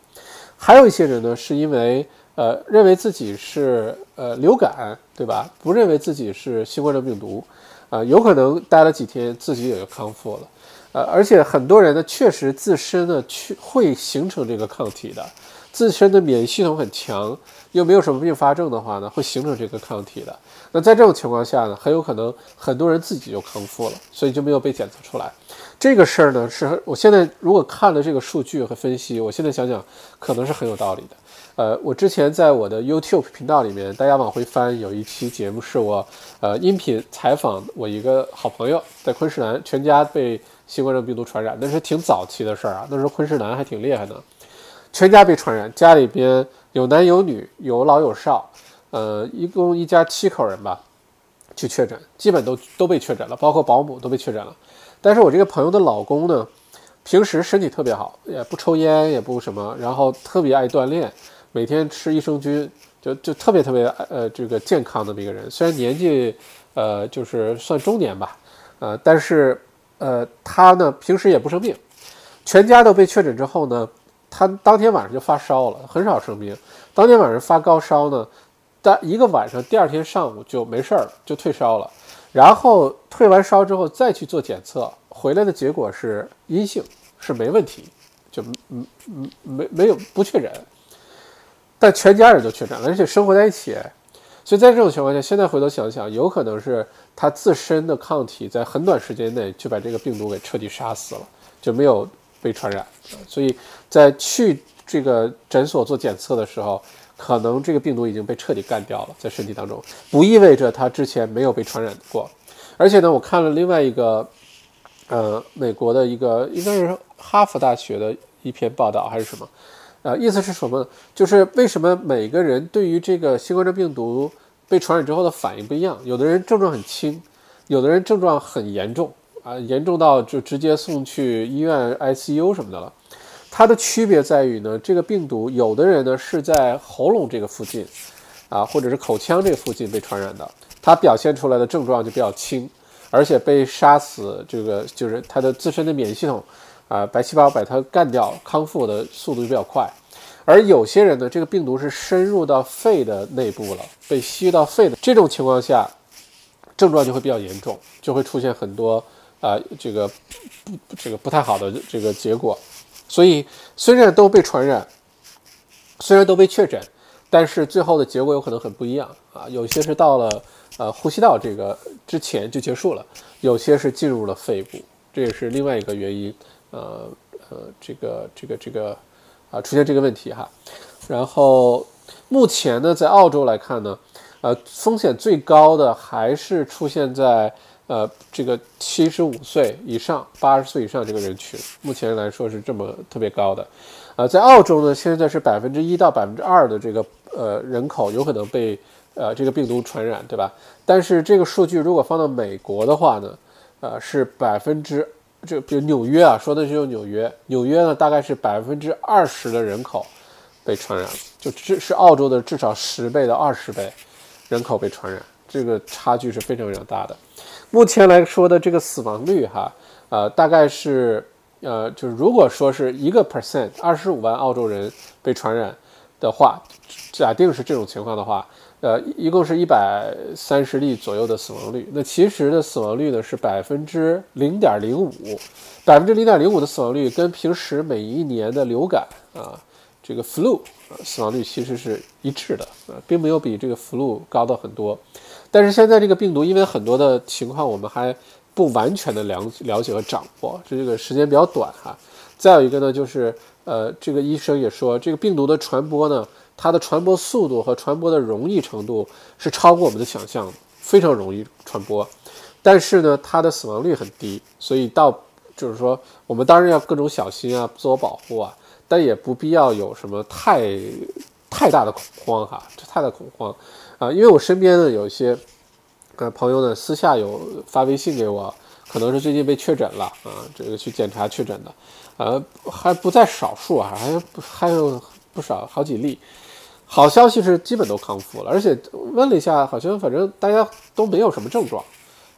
还有一些人呢，是因为。呃，认为自己是呃流感，对吧？不认为自己是新冠状病毒，啊，有可能待了几天自己也就康复了，呃，而且很多人呢，确实自身呢去会形成这个抗体的，自身的免疫系统很强，又没有什么并发症的话呢，会形成这个抗体的。那在这种情况下呢，很有可能很多人自己就康复了，所以就没有被检测出来。这个事儿呢，是我现在如果看了这个数据和分析，我现在想想，可能是很有道理的。呃，我之前在我的 YouTube 频道里面，大家往回翻，有一期节目是我呃音频采访我一个好朋友，在昆士兰全家被新冠状病毒传染，那是挺早期的事儿啊，那时候昆士兰还挺厉害的，全家被传染，家里边有男有女，有老有少，呃，一共一家七口人吧，去确诊，基本都都被确诊了，包括保姆都被确诊了，但是我这个朋友的老公呢，平时身体特别好，也不抽烟，也不什么，然后特别爱锻炼。每天吃益生菌，就就特别特别呃这个健康的一个人，虽然年纪呃就是算中年吧，呃但是呃他呢平时也不生病，全家都被确诊之后呢，他当天晚上就发烧了，很少生病。当天晚上发高烧呢，但一个晚上，第二天上午就没事儿了，就退烧了。然后退完烧之后再去做检测，回来的结果是阴性，是没问题，就嗯嗯没没有不确诊。但全家人都确诊了，而且生活在一起，所以在这种情况下，现在回头想想，有可能是他自身的抗体在很短时间内就把这个病毒给彻底杀死了，就没有被传染。所以在去这个诊所做检测的时候，可能这个病毒已经被彻底干掉了，在身体当中，不意味着他之前没有被传染过。而且呢，我看了另外一个，呃，美国的一个应该是哈佛大学的一篇报道还是什么。啊，意思是什么？就是为什么每个人对于这个新冠状病毒被传染之后的反应不一样？有的人症状很轻，有的人症状很严重啊，严重到就直接送去医院 ICU 什么的了。它的区别在于呢，这个病毒有的人呢是在喉咙这个附近啊，或者是口腔这个附近被传染的，它表现出来的症状就比较轻，而且被杀死这个就是它的自身的免疫系统。啊，白细胞把它干掉，康复的速度就比较快。而有些人呢，这个病毒是深入到肺的内部了，被吸到肺的这种情况下，症状就会比较严重，就会出现很多啊，这个不这个不太好的这个结果。所以虽然都被传染，虽然都被确诊，但是最后的结果有可能很不一样啊。有些是到了呃呼吸道这个之前就结束了，有些是进入了肺部，这也是另外一个原因。呃呃，这个这个这个啊，出现这个问题哈。然后目前呢，在澳洲来看呢，呃，风险最高的还是出现在呃这个七十五岁以上、八十岁以上这个人群。目前来说是这么特别高的。呃，在澳洲呢，现在是百分之一到百分之二的这个呃人口有可能被呃这个病毒传染，对吧？但是这个数据如果放到美国的话呢，呃，是百分之。这比如纽约啊，说的就是纽约。纽约呢，大概是百分之二十的人口被传染了，就至是澳洲的至少十倍到二十倍人口被传染，这个差距是非常非常大的。目前来说的这个死亡率哈，呃，大概是呃，就是如果说是一个 percent，二十五万澳洲人被传染的话，假定是这种情况的话。呃，一共是一百三十例左右的死亡率。那其实的死亡率呢是百分之零点零五，百分之零点零五的死亡率跟平时每一年的流感啊，这个 flu 死亡率其实是一致的呃，并没有比这个 flu 高的很多。但是现在这个病毒，因为很多的情况我们还不完全的了了解和掌握，这这个时间比较短哈。再有一个呢，就是呃，这个医生也说，这个病毒的传播呢。它的传播速度和传播的容易程度是超过我们的想象，非常容易传播。但是呢，它的死亡率很低，所以到就是说，我们当然要各种小心啊，自我保护啊，但也不必要有什么太太大的恐慌哈，这太大恐慌啊。因为我身边呢有一些呃朋友呢私下有发微信给我，可能是最近被确诊了啊，这个去检查确诊的，呃还不在少数啊，还还有不少好几例。好消息是基本都康复了，而且问了一下，好像反正大家都没有什么症状，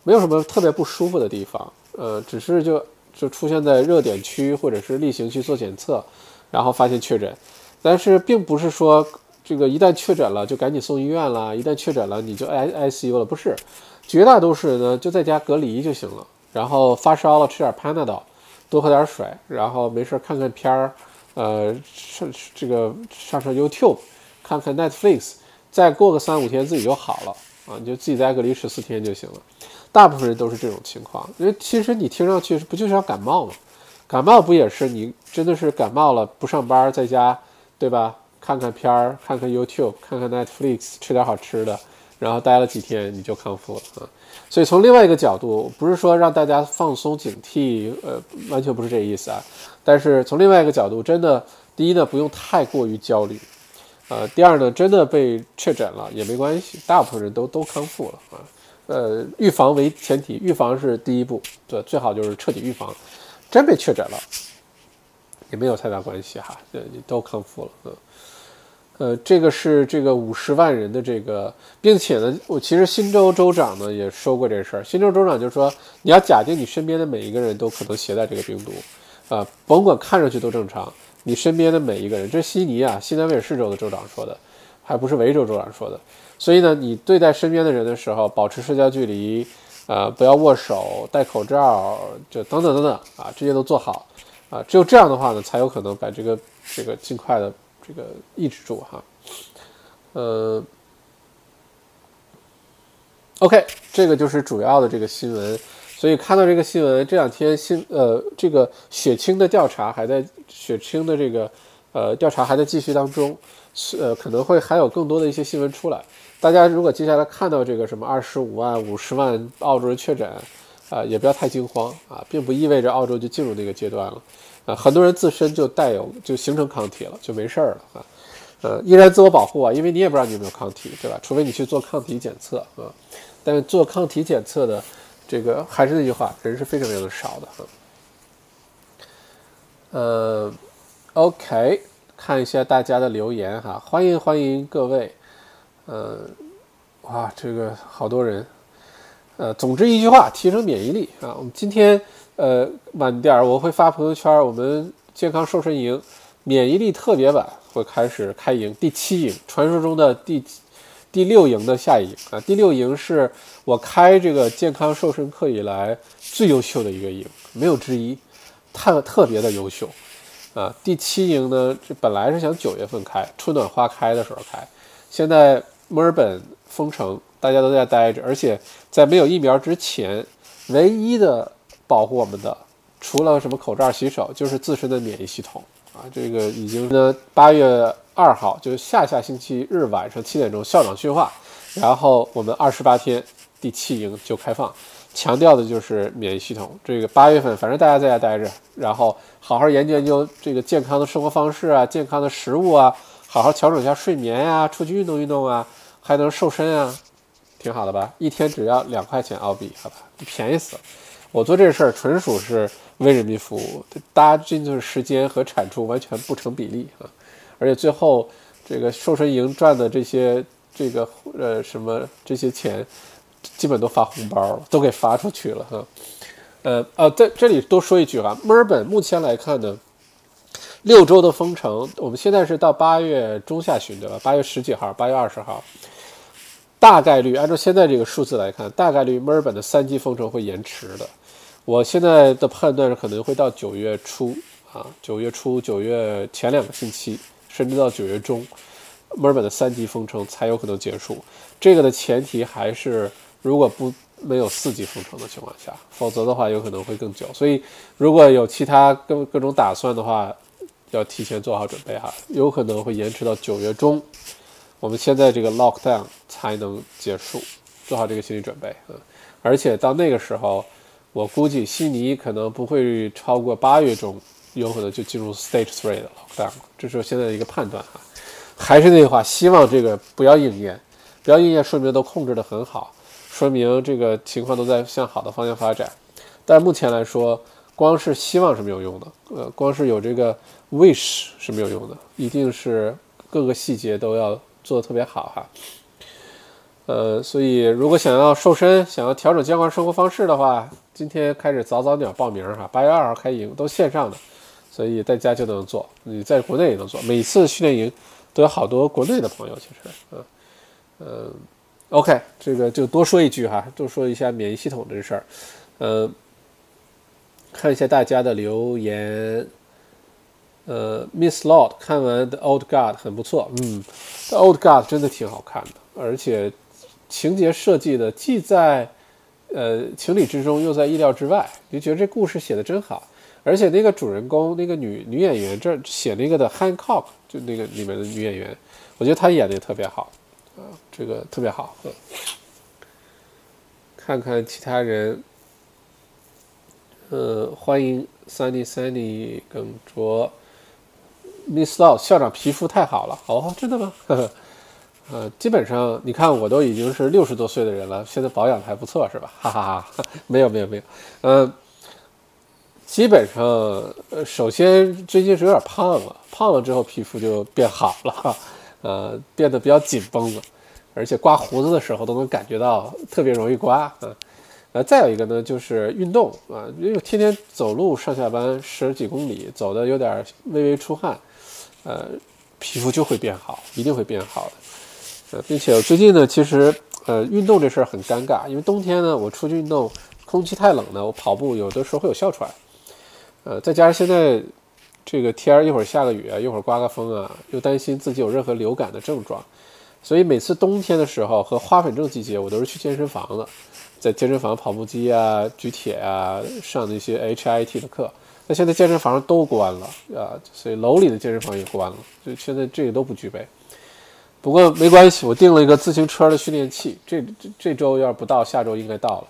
没有什么特别不舒服的地方，呃，只是就就出现在热点区或者是例行去做检测，然后发现确诊，但是并不是说这个一旦确诊了就赶紧送医院了，一旦确诊了你就 I ICU 了，不是，绝大多数人呢就在家隔离就行了，然后发烧了吃点 Panadol，多喝点水，然后没事看看片儿，呃，上这个上上 YouTube。看看 Netflix，再过个三五天自己就好了啊！你就自己在隔离十四天就行了。大部分人都是这种情况，因为其实你听上去不就是要感冒吗？感冒不也是你真的是感冒了不上班在家，对吧？看看片儿，看看 YouTube，看看 Netflix，吃点好吃的，然后待了几天你就康复了啊！所以从另外一个角度，不是说让大家放松警惕，呃，完全不是这意思啊。但是从另外一个角度，真的，第一呢，不用太过于焦虑。呃，第二呢，真的被确诊了也没关系，大部分人都都康复了啊。呃，预防为前提，预防是第一步，对，最好就是彻底预防。真被确诊了，也没有太大关系哈，对，都康复了。嗯，呃，这个是这个五十万人的这个，并且呢，我其实新州州长呢也说过这事儿。新州州长就是说，你要假定你身边的每一个人都可能携带这个病毒，啊，甭管看上去都正常，你身边的每一个人，这是悉尼啊，西南威尔士州的州长说的，还不是维州州长说的。所以呢，你对待身边的人的时候，保持社交距离，啊，不要握手，戴口罩，就等等等等啊，这些都做好啊。只有这样的话呢，才有可能把这个这个尽快的这个抑制住哈。呃，OK，这个就是主要的这个新闻。所以看到这个新闻，这两天新呃这个血清的调查还在血清的这个呃调查还在继续当中，呃可能会还有更多的一些新闻出来。大家如果接下来看到这个什么二十五万、五十万澳洲人确诊，啊，也不要太惊慌啊，并不意味着澳洲就进入那个阶段了，啊，很多人自身就带有就形成抗体了，就没事儿了啊，呃，依然自我保护啊，因为你也不知道你有没有抗体，对吧？除非你去做抗体检测啊，但是做抗体检测的这个还是那句话，人是非常非常的少的哈。呃，OK，看一下大家的留言哈，欢迎欢迎各位。呃，哇，这个好多人，呃，总之一句话，提升免疫力啊。我们今天呃晚点我会发朋友圈，我们健康瘦身营免疫力特别版会开始开营，第七营，传说中的第第六营的下一营啊。第六营是我开这个健康瘦身课以来最优秀的一个营，没有之一，特特别的优秀啊。第七营呢，这本来是想九月份开，春暖花开的时候开，现在。墨尔本封城，大家都在待着，而且在没有疫苗之前，唯一的保护我们的，除了什么口罩、洗手，就是自身的免疫系统啊。这个已经呢，八月二号，就是下下星期日晚上七点钟，校长训话，然后我们二十八天第七营就开放，强调的就是免疫系统。这个八月份，反正大家在家待着，然后好好研究研究这个健康的生活方式啊，健康的食物啊。好好调整一下睡眠呀，出去运动运动啊，还能瘦身啊，挺好的吧？一天只要两块钱澳币，好吧，便宜死了。我做这事儿纯属是为人民服务，大家这就是时间和产出完全不成比例啊！而且最后这个瘦身营赚的这些这个呃什么这些钱，基本都发红包了，都给发出去了哈。呃呃，在这里多说一句哈，墨尔本目前来看呢。六周的封城，我们现在是到八月中下旬，对吧？八月十几号，八月二十号，大概率按照现在这个数字来看，大概率墨尔本的三级封城会延迟的。我现在的判断是可能会到九月初啊，九月初、九月前两个星期，甚至到九月中，墨尔本的三级封城才有可能结束。这个的前提还是如果不没有四级封城的情况下，否则的话有可能会更久。所以如果有其他各各种打算的话，要提前做好准备哈，有可能会延迟到九月中，我们现在这个 lockdown 才能结束，做好这个心理准备啊！而且到那个时候，我估计悉尼可能不会超过八月中，有可能就进入 stage three 的 lockdown，这是现在的一个判断哈。还是那句话，希望这个不要应验，不要应验，说明都控制得很好，说明这个情况都在向好的方向发展。但目前来说，光是希望是没有用的，呃，光是有这个。wish 是没有用的，一定是各个细节都要做得特别好哈。呃，所以如果想要瘦身，想要调整健康生活方式的话，今天开始早早鸟报名哈，八月二号开营，都线上的，所以在家就能做，你在国内也能做。每次训练营都有好多国内的朋友，其实，嗯嗯，OK，这个就多说一句哈，多说一下免疫系统这事儿，嗯，看一下大家的留言。呃，Miss Lord 看完 The Old God 很不错，嗯，The Old God 真的挺好看的，而且情节设计的既在呃情理之中，又在意料之外，就觉得这故事写的真好，而且那个主人公那个女女演员这写那个的 Hancock 就那个里面的女演员，我觉得她演的也特别好，啊，这个特别好，看看其他人，呃，欢迎 Sunny Sunny 耿卓。Miss Law 校长皮肤太好了，哦，真的吗？呵 *laughs* 呵呃，基本上你看我都已经是六十多岁的人了，现在保养的还不错，是吧？哈 *laughs* 哈哈，没有没有没有，嗯，基本上，呃，首先最近是有点胖了，胖了之后皮肤就变好了，呃，变得比较紧绷了，而且刮胡子的时候都能感觉到特别容易刮，啊，呃，再有一个呢，就是运动啊，因为天天走路上下班十几公里，走的有点微微出汗，呃，皮肤就会变好，一定会变好的。呃，并且最近呢，其实呃，运动这事儿很尴尬，因为冬天呢，我出去运动，空气太冷呢，我跑步有的时候会有哮喘，呃，再加上现在这个天儿一会儿下个雨啊，一会儿刮个风啊，又担心自己有任何流感的症状，所以每次冬天的时候和花粉症季节，我都是去健身房的。在健身房跑步机啊、举铁啊，上那些 HIT 的课。那现在健身房都关了啊，所以楼里的健身房也关了，所以现在这个都不具备。不过没关系，我订了一个自行车的训练器，这这这周要是不到，下周应该到了。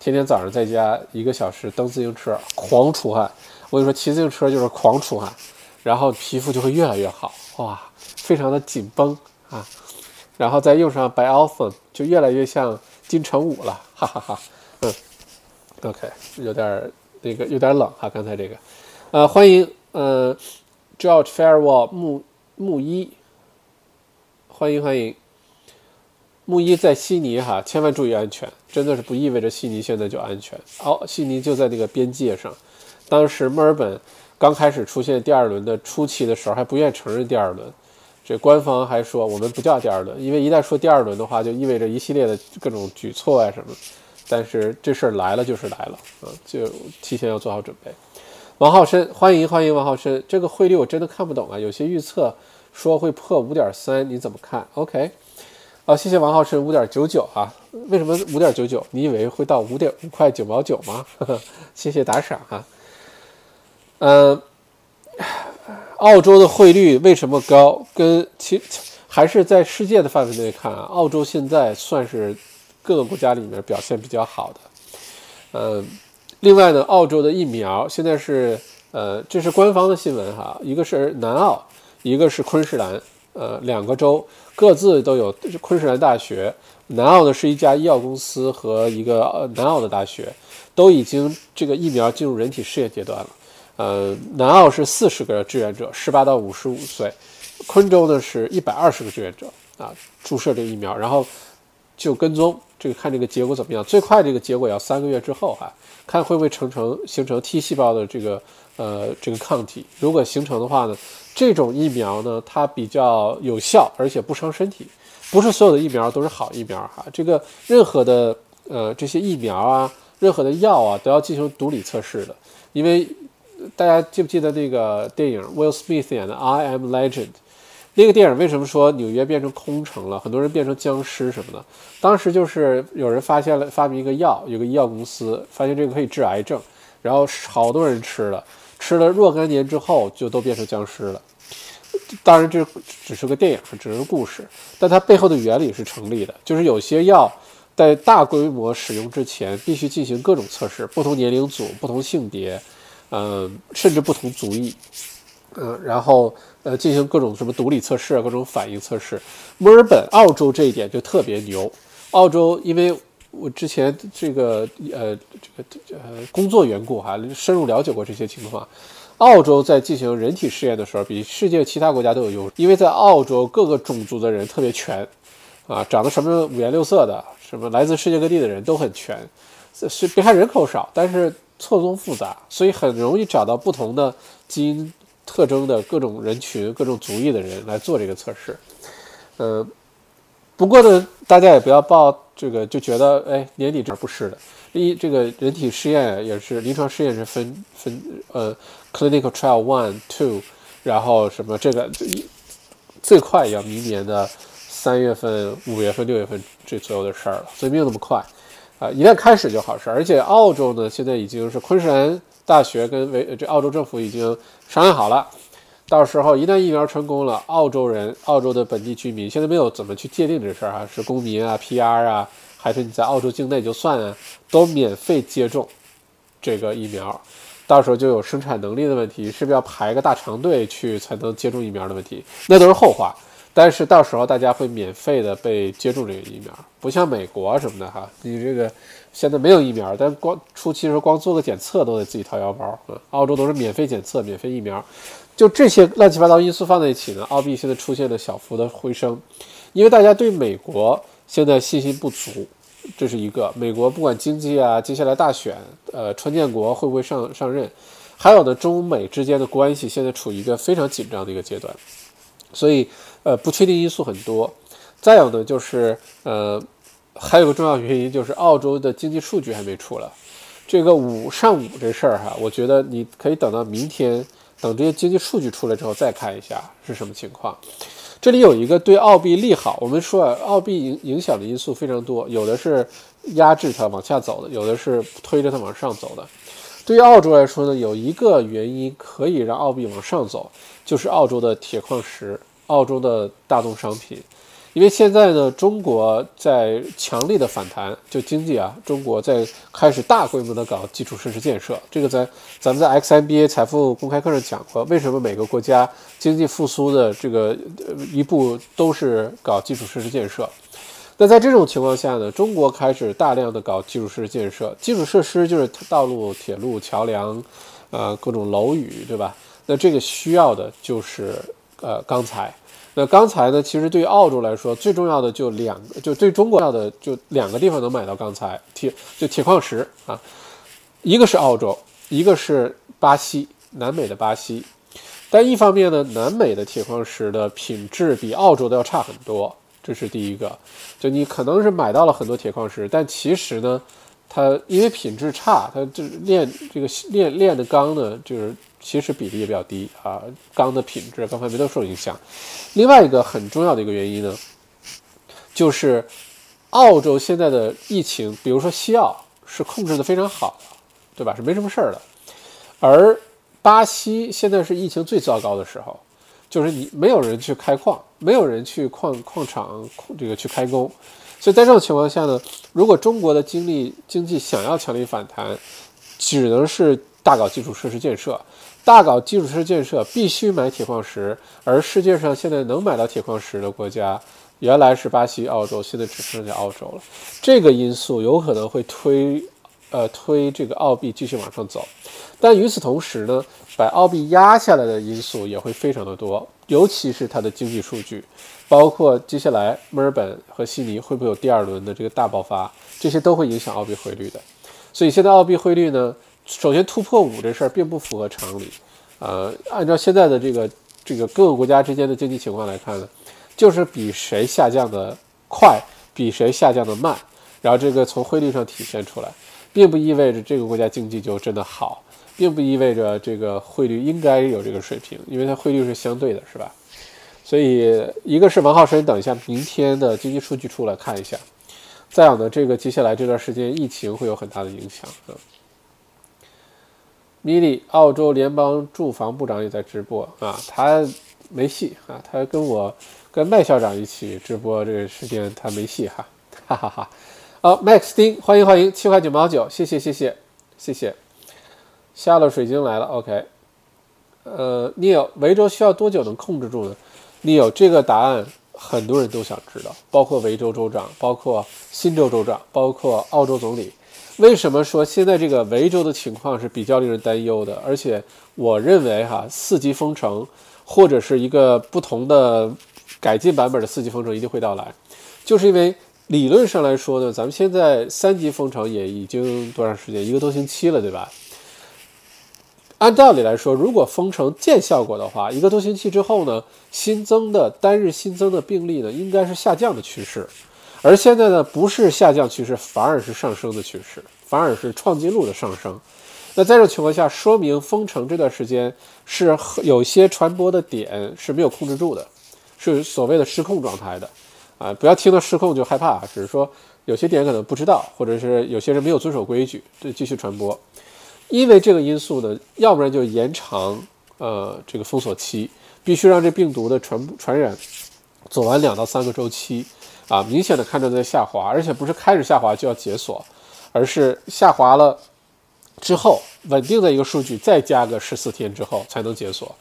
天天早上在家一个小时蹬自行车，狂出汗。我跟你说，骑自行车就是狂出汗，然后皮肤就会越来越好，哇，非常的紧绷啊。然后再用上 b i o f e n 就越来越像金城武了。哈哈哈，嗯，OK，有点那个有点冷哈，刚才这个，呃，欢迎呃，George Farewell 木木一，欢迎欢迎，木一在悉尼哈，千万注意安全，真的是不意味着悉尼现在就安全。哦，悉尼就在那个边界上，当时墨尔本刚开始出现第二轮的初期的时候，还不愿意承认第二轮。这官方还说我们不叫第二轮，因为一旦说第二轮的话，就意味着一系列的各种举措啊什么。但是这事儿来了就是来了啊，就提前要做好准备。王浩深，欢迎欢迎王浩深，这个汇率我真的看不懂啊，有些预测说会破五点三，你怎么看？OK，好，谢谢王浩深五点九九啊，为什么五点九九？你以为会到五点五块九毛九吗？*laughs* 谢谢打赏哈，嗯。澳洲的汇率为什么高？跟其还是在世界的范围内看啊，澳洲现在算是各个国家里面表现比较好的。嗯，另外呢，澳洲的疫苗现在是呃，这是官方的新闻哈，一个是南澳，一个是昆士兰，呃，两个州各自都有昆士兰大学，南澳呢是一家医药公司和一个呃南澳的大学，都已经这个疫苗进入人体试验阶段了。呃，南澳是四十个志愿者，十八到五十五岁；昆州呢是一百二十个志愿者啊，注射这个疫苗，然后就跟踪这个看这个结果怎么样。最快这个结果要三个月之后哈，看会不会成成形成 T 细胞的这个呃这个抗体。如果形成的话呢，这种疫苗呢它比较有效，而且不伤身体。不是所有的疫苗都是好疫苗哈，这个任何的呃这些疫苗啊，任何的药啊都要进行毒理测试的，因为。大家记不记得那个电影 Will Smith 演的《I Am Legend》？那个电影为什么说纽约变成空城了，很多人变成僵尸什么的？当时就是有人发现了发明一个药，有个医药公司发现这个可以治癌症，然后好多人吃了，吃了若干年之后就都变成僵尸了。当然这只是个电影，只是个故事，但它背后的原理是成立的，就是有些药在大规模使用之前必须进行各种测试，不同年龄组、不同性别。嗯，甚至不同族裔，嗯，然后呃进行各种什么毒理测试啊，各种反应测试。墨尔本、澳洲这一点就特别牛。澳洲，因为我之前这个呃这个呃工作缘故哈，深入了解过这些情况。澳洲在进行人体试验的时候，比世界其他国家都有优势，因为在澳洲各个种族的人特别全，啊，长得什么五颜六色的，什么来自世界各地的人都很全。是别看人口少，但是。错综复杂，所以很容易找到不同的基因特征的各种人群、各种族裔的人来做这个测试。嗯，不过呢，大家也不要抱这个就觉得，哎，年底这不是的。一，这个人体试验也是临床试验是分分呃，clinical trial one two，然后什么这个最快也要明年的三月份、五月份、六月份这左右的事儿了，所以没有那么快。啊，一旦开始就好事，而且澳洲呢，现在已经是昆士兰大学跟维这澳洲政府已经商量好了，到时候一旦疫苗成功了，澳洲人、澳洲的本地居民现在没有怎么去界定这事儿啊，是公民啊、PR 啊，还是你在澳洲境内就算啊，都免费接种这个疫苗，到时候就有生产能力的问题，是不是要排个大长队去才能接种疫苗的问题，那都是后话。但是到时候大家会免费的被接种这个疫苗，不像美国什么的哈，你这个现在没有疫苗，但光初期的时候光做个检测都得自己掏腰包啊。澳洲都是免费检测、免费疫苗，就这些乱七八糟因素放在一起呢，澳币现在出现了小幅的回升，因为大家对美国现在信心不足，这是一个。美国不管经济啊，接下来大选，呃，川建国会不会上上任？还有呢，中美之间的关系现在处于一个非常紧张的一个阶段，所以呃，不确定因素很多。再有呢，就是呃，还有个重要原因就是澳洲的经济数据还没出来。这个五上午这事儿哈，我觉得你可以等到明天，等这些经济数据出来之后再看一下是什么情况。这里有一个对澳币利好，我们说啊，澳币影影响的因素非常多，有的是压制它往下走的，有的是推着它往上走的。对于澳洲来说呢，有一个原因可以让澳币往上走，就是澳洲的铁矿石、澳洲的大宗商品。因为现在呢，中国在强力的反弹，就经济啊，中国在开始大规模的搞基础设施建设。这个在咱们在 XMBA 财富公开课上讲过，为什么每个国家经济复苏的这个一步都是搞基础设施建设。那在这种情况下呢，中国开始大量的搞基础设施建设，基础设施就是道路、铁路、桥梁，呃，各种楼宇，对吧？那这个需要的就是呃钢材。那钢材呢，其实对于澳洲来说，最重要的就两个，就对中国要的就两个地方能买到钢材，铁就铁矿石啊，一个是澳洲，一个是巴西，南美的巴西。但一方面呢，南美的铁矿石的品质比澳洲的要差很多。这是第一个，就你可能是买到了很多铁矿石，但其实呢，它因为品质差，它就是炼这个炼炼的钢呢，就是其实比例也比较低啊，钢的品质各方面都受影响。另外一个很重要的一个原因呢，就是澳洲现在的疫情，比如说西澳是控制的非常好的，对吧？是没什么事儿的，而巴西现在是疫情最糟糕的时候。就是你没有人去开矿，没有人去矿矿场这个去开工，所以在这种情况下呢，如果中国的经历经济想要强力反弹，只能是大搞基础设施建设，大搞基础设施建设必须买铁矿石，而世界上现在能买到铁矿石的国家，原来是巴西、澳洲，现在只剩下澳洲了，这个因素有可能会推。呃，推这个澳币继续往上走，但与此同时呢，把澳币压下来的因素也会非常的多，尤其是它的经济数据，包括接下来墨尔本和悉尼会不会有第二轮的这个大爆发，这些都会影响澳币汇率的。所以现在澳币汇率呢，首先突破五这事儿并不符合常理，呃，按照现在的这个这个各个国家之间的经济情况来看呢，就是比谁下降的快，比谁下降的慢，然后这个从汇率上体现出来。并不意味着这个国家经济就真的好，并不意味着这个汇率应该有这个水平，因为它汇率是相对的，是吧？所以一个是王浩生，等一下明天的经济数据出来看一下。再有呢，这个接下来这段时间疫情会有很大的影响啊。米利，澳洲联邦住房部长也在直播啊，他没戏啊，他跟我跟麦校长一起直播这个时间，他没戏哈，*laughs* 哈哈哈。好，Max 丁，欢迎欢迎，七块九毛九，谢谢谢谢谢谢。下了水晶来了，OK。呃，Neil，维州需要多久能控制住呢？Neil，这个答案很多人都想知道，包括维州州长，包括新州州长，包括澳洲总理。为什么说现在这个维州的情况是比较令人担忧的？而且我认为哈，四级封城或者是一个不同的改进版本的四级封城一定会到来，就是因为。理论上来说呢，咱们现在三级封城也已经多长时间？一个多星期了，对吧？按道理来说，如果封城见效果的话，一个多星期之后呢，新增的单日新增的病例呢，应该是下降的趋势。而现在呢，不是下降趋势，反而是上升的趋势，反而是创纪录的上升。那在这种情况下，说明封城这段时间是有些传播的点是没有控制住的，是所谓的失控状态的。啊，不要听到失控就害怕，只是说有些点可能不知道，或者是有些人没有遵守规矩，就继续传播。因为这个因素呢，要不然就延长呃这个封锁期，必须让这病毒的传传染走完两到三个周期啊，明显的看着在下滑，而且不是开始下滑就要解锁，而是下滑了之后稳定的一个数据，再加个十四天之后才能解锁。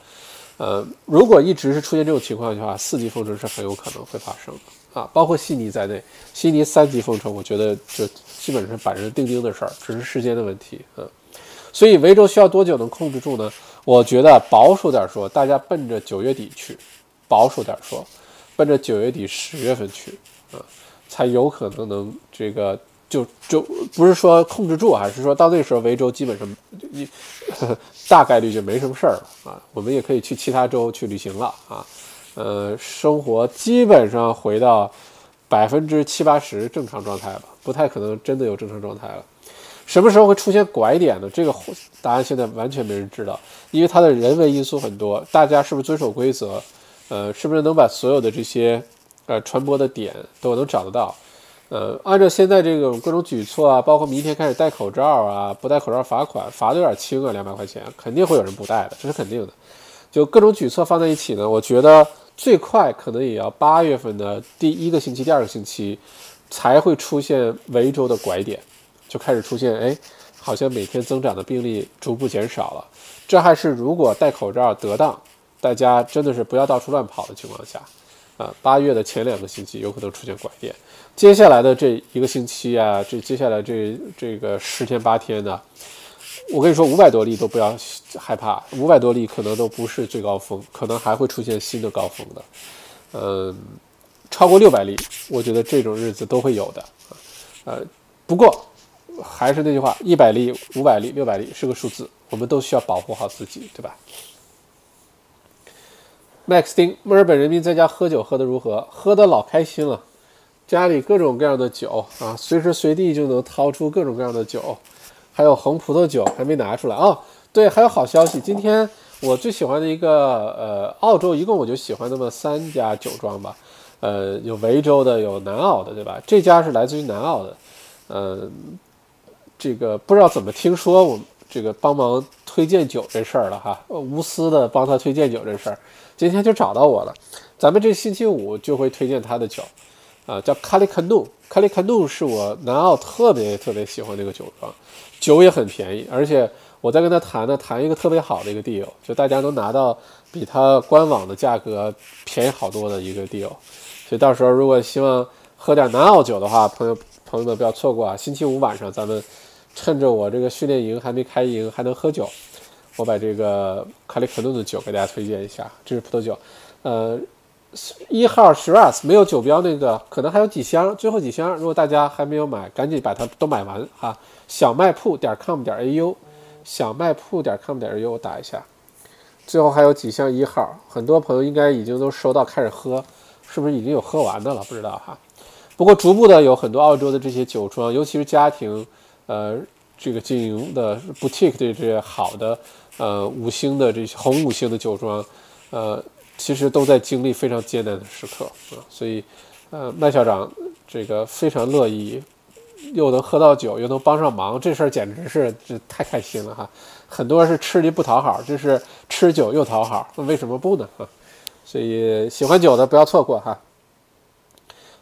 呃，如果一直是出现这种情况的话，四级封城是很有可能会发生的。啊，包括悉尼在内，悉尼三级封城，我觉得就基本上板上钉钉的事儿，只是时间的问题。嗯，所以维州需要多久能控制住呢？我觉得保守点说，大家奔着九月底去，保守点说，奔着九月底十月份去，才有可能能这个就就不是说控制住，还是说到那时候维州基本上一 *laughs* 大概率就没什么事儿了啊，我们也可以去其他州去旅行了啊，呃，生活基本上回到百分之七八十正常状态了，不太可能真的有正常状态了。什么时候会出现拐点呢？这个答案现在完全没人知道，因为它的人为因素很多，大家是不是遵守规则？呃，是不是能把所有的这些呃传播的点都能找得到？呃，按照现在这种各种举措啊，包括明天开始戴口罩啊，不戴口罩罚款，罚的有点轻啊，两百块钱，肯定会有人不戴的，这是肯定的。就各种举措放在一起呢，我觉得最快可能也要八月份的第一个星期、第二个星期才会出现维州的拐点，就开始出现，哎，好像每天增长的病例逐步减少了。这还是如果戴口罩得当，大家真的是不要到处乱跑的情况下。啊，八月的前两个星期有可能出现拐点，接下来的这一个星期啊，这接下来这这个十天八天的，我跟你说，五百多例都不要害怕，五百多例可能都不是最高峰，可能还会出现新的高峰的。嗯，超过六百例，我觉得这种日子都会有的。呃，不过还是那句话，一百例、五百例、六百例是个数字，我们都需要保护好自己，对吧？Max 丁，墨尔本人民在家喝酒喝得如何？喝得老开心了，家里各种各样的酒啊，随时随地就能掏出各种各样的酒，还有红葡萄酒还没拿出来啊。对，还有好消息，今天我最喜欢的一个呃，澳洲一共我就喜欢那么三家酒庄吧，呃，有维州的，有南澳的，对吧？这家是来自于南澳的，嗯，这个不知道怎么听说我这个帮忙推荐酒这事儿了哈，无私的帮他推荐酒这事儿。今天就找到我了，咱们这星期五就会推荐他的酒，啊，叫卡利卡努，卡利卡努是我南澳特别特别喜欢的一个酒庄，酒也很便宜，而且我在跟他谈呢，谈一个特别好的一个 deal，就大家能拿到比他官网的价格便宜好多的一个 deal，所以到时候如果希望喝点南澳酒的话，朋友朋友们不要错过啊，星期五晚上咱们趁着我这个训练营还没开营，还能喝酒。我把这个卡里克顿的酒给大家推荐一下，这是葡萄酒，呃，一号 Shiraz 没有酒标那个，可能还有几箱，最后几箱，如果大家还没有买，赶紧把它都买完哈。小卖铺点 com 点 au，小卖铺点 com 点 au 打一下，最后还有几箱一号，很多朋友应该已经都收到，开始喝，是不是已经有喝完的了？不知道哈。不过逐步的有很多澳洲的这些酒庄，尤其是家庭，呃，这个经营的 boutique 的这些好的。呃，五星的这些红五星的酒庄，呃，其实都在经历非常艰难的时刻啊，所以，呃，麦校长这个非常乐意，又能喝到酒，又能帮上忙，这事儿简直是这太开心了哈！很多是吃力不讨好，这是吃酒又讨好，那为什么不呢？啊，所以喜欢酒的不要错过哈。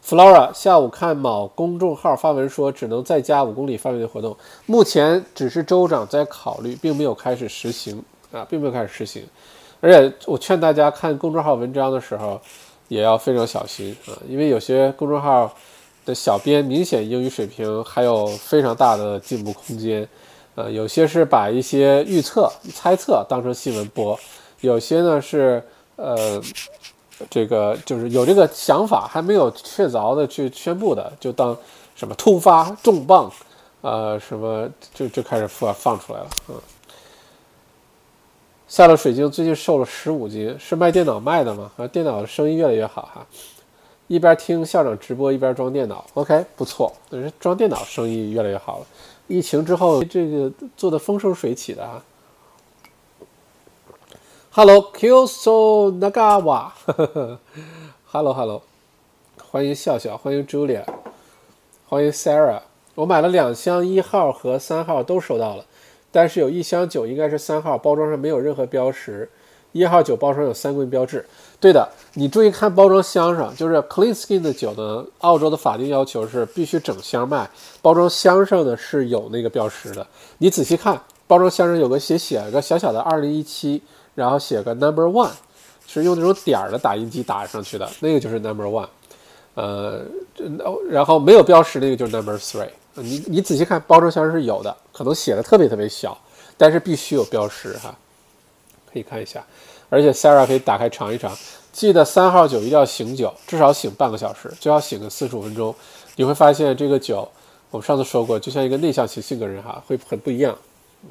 Flora 下午看某公众号发文说，只能在家五公里范围的活动。目前只是州长在考虑，并没有开始实行啊，并没有开始实行。而且我劝大家看公众号文章的时候，也要非常小心啊，因为有些公众号的小编明显英语水平还有非常大的进步空间。呃，有些是把一些预测、猜测当成新闻播，有些呢是呃。这个就是有这个想法，还没有确凿的去宣布的，就当什么突发重磅，呃，什么就就开始放放出来了。嗯，下了水晶最近瘦了十五斤，是卖电脑卖的吗？啊，电脑的生意越来越好哈。一边听校长直播一边装电脑，OK，不错，装电脑生意越来越好了。疫情之后，这个做的风生水起的啊。Hello, Kyoso Nagawa。*laughs* Hello, Hello，欢迎笑笑，欢迎 Julia，欢迎 Sarah。我买了两箱一号和三号都收到了，但是有一箱酒应该是三号，包装上没有任何标识。一号酒包装有三棍标志。对的，你注意看包装箱上，就是 Clean Skin 的酒呢，澳洲的法定要求是必须整箱卖，包装箱上呢是有那个标识的。你仔细看，包装箱上有个写写个小小的二零一七。然后写个 number one，是用那种点儿的打印机打上去的，那个就是 number one，呃，然后没有标识那个就是 number three。你你仔细看包装箱是有的，可能写的特别特别小，但是必须有标识哈，可以看一下。而且 Sarah 可以打开尝一尝，记得三号酒一定要醒酒，至少醒半个小时，最好醒个四十五分钟。你会发现这个酒，我们上次说过，就像一个内向型性格人哈，会很不一样。嗯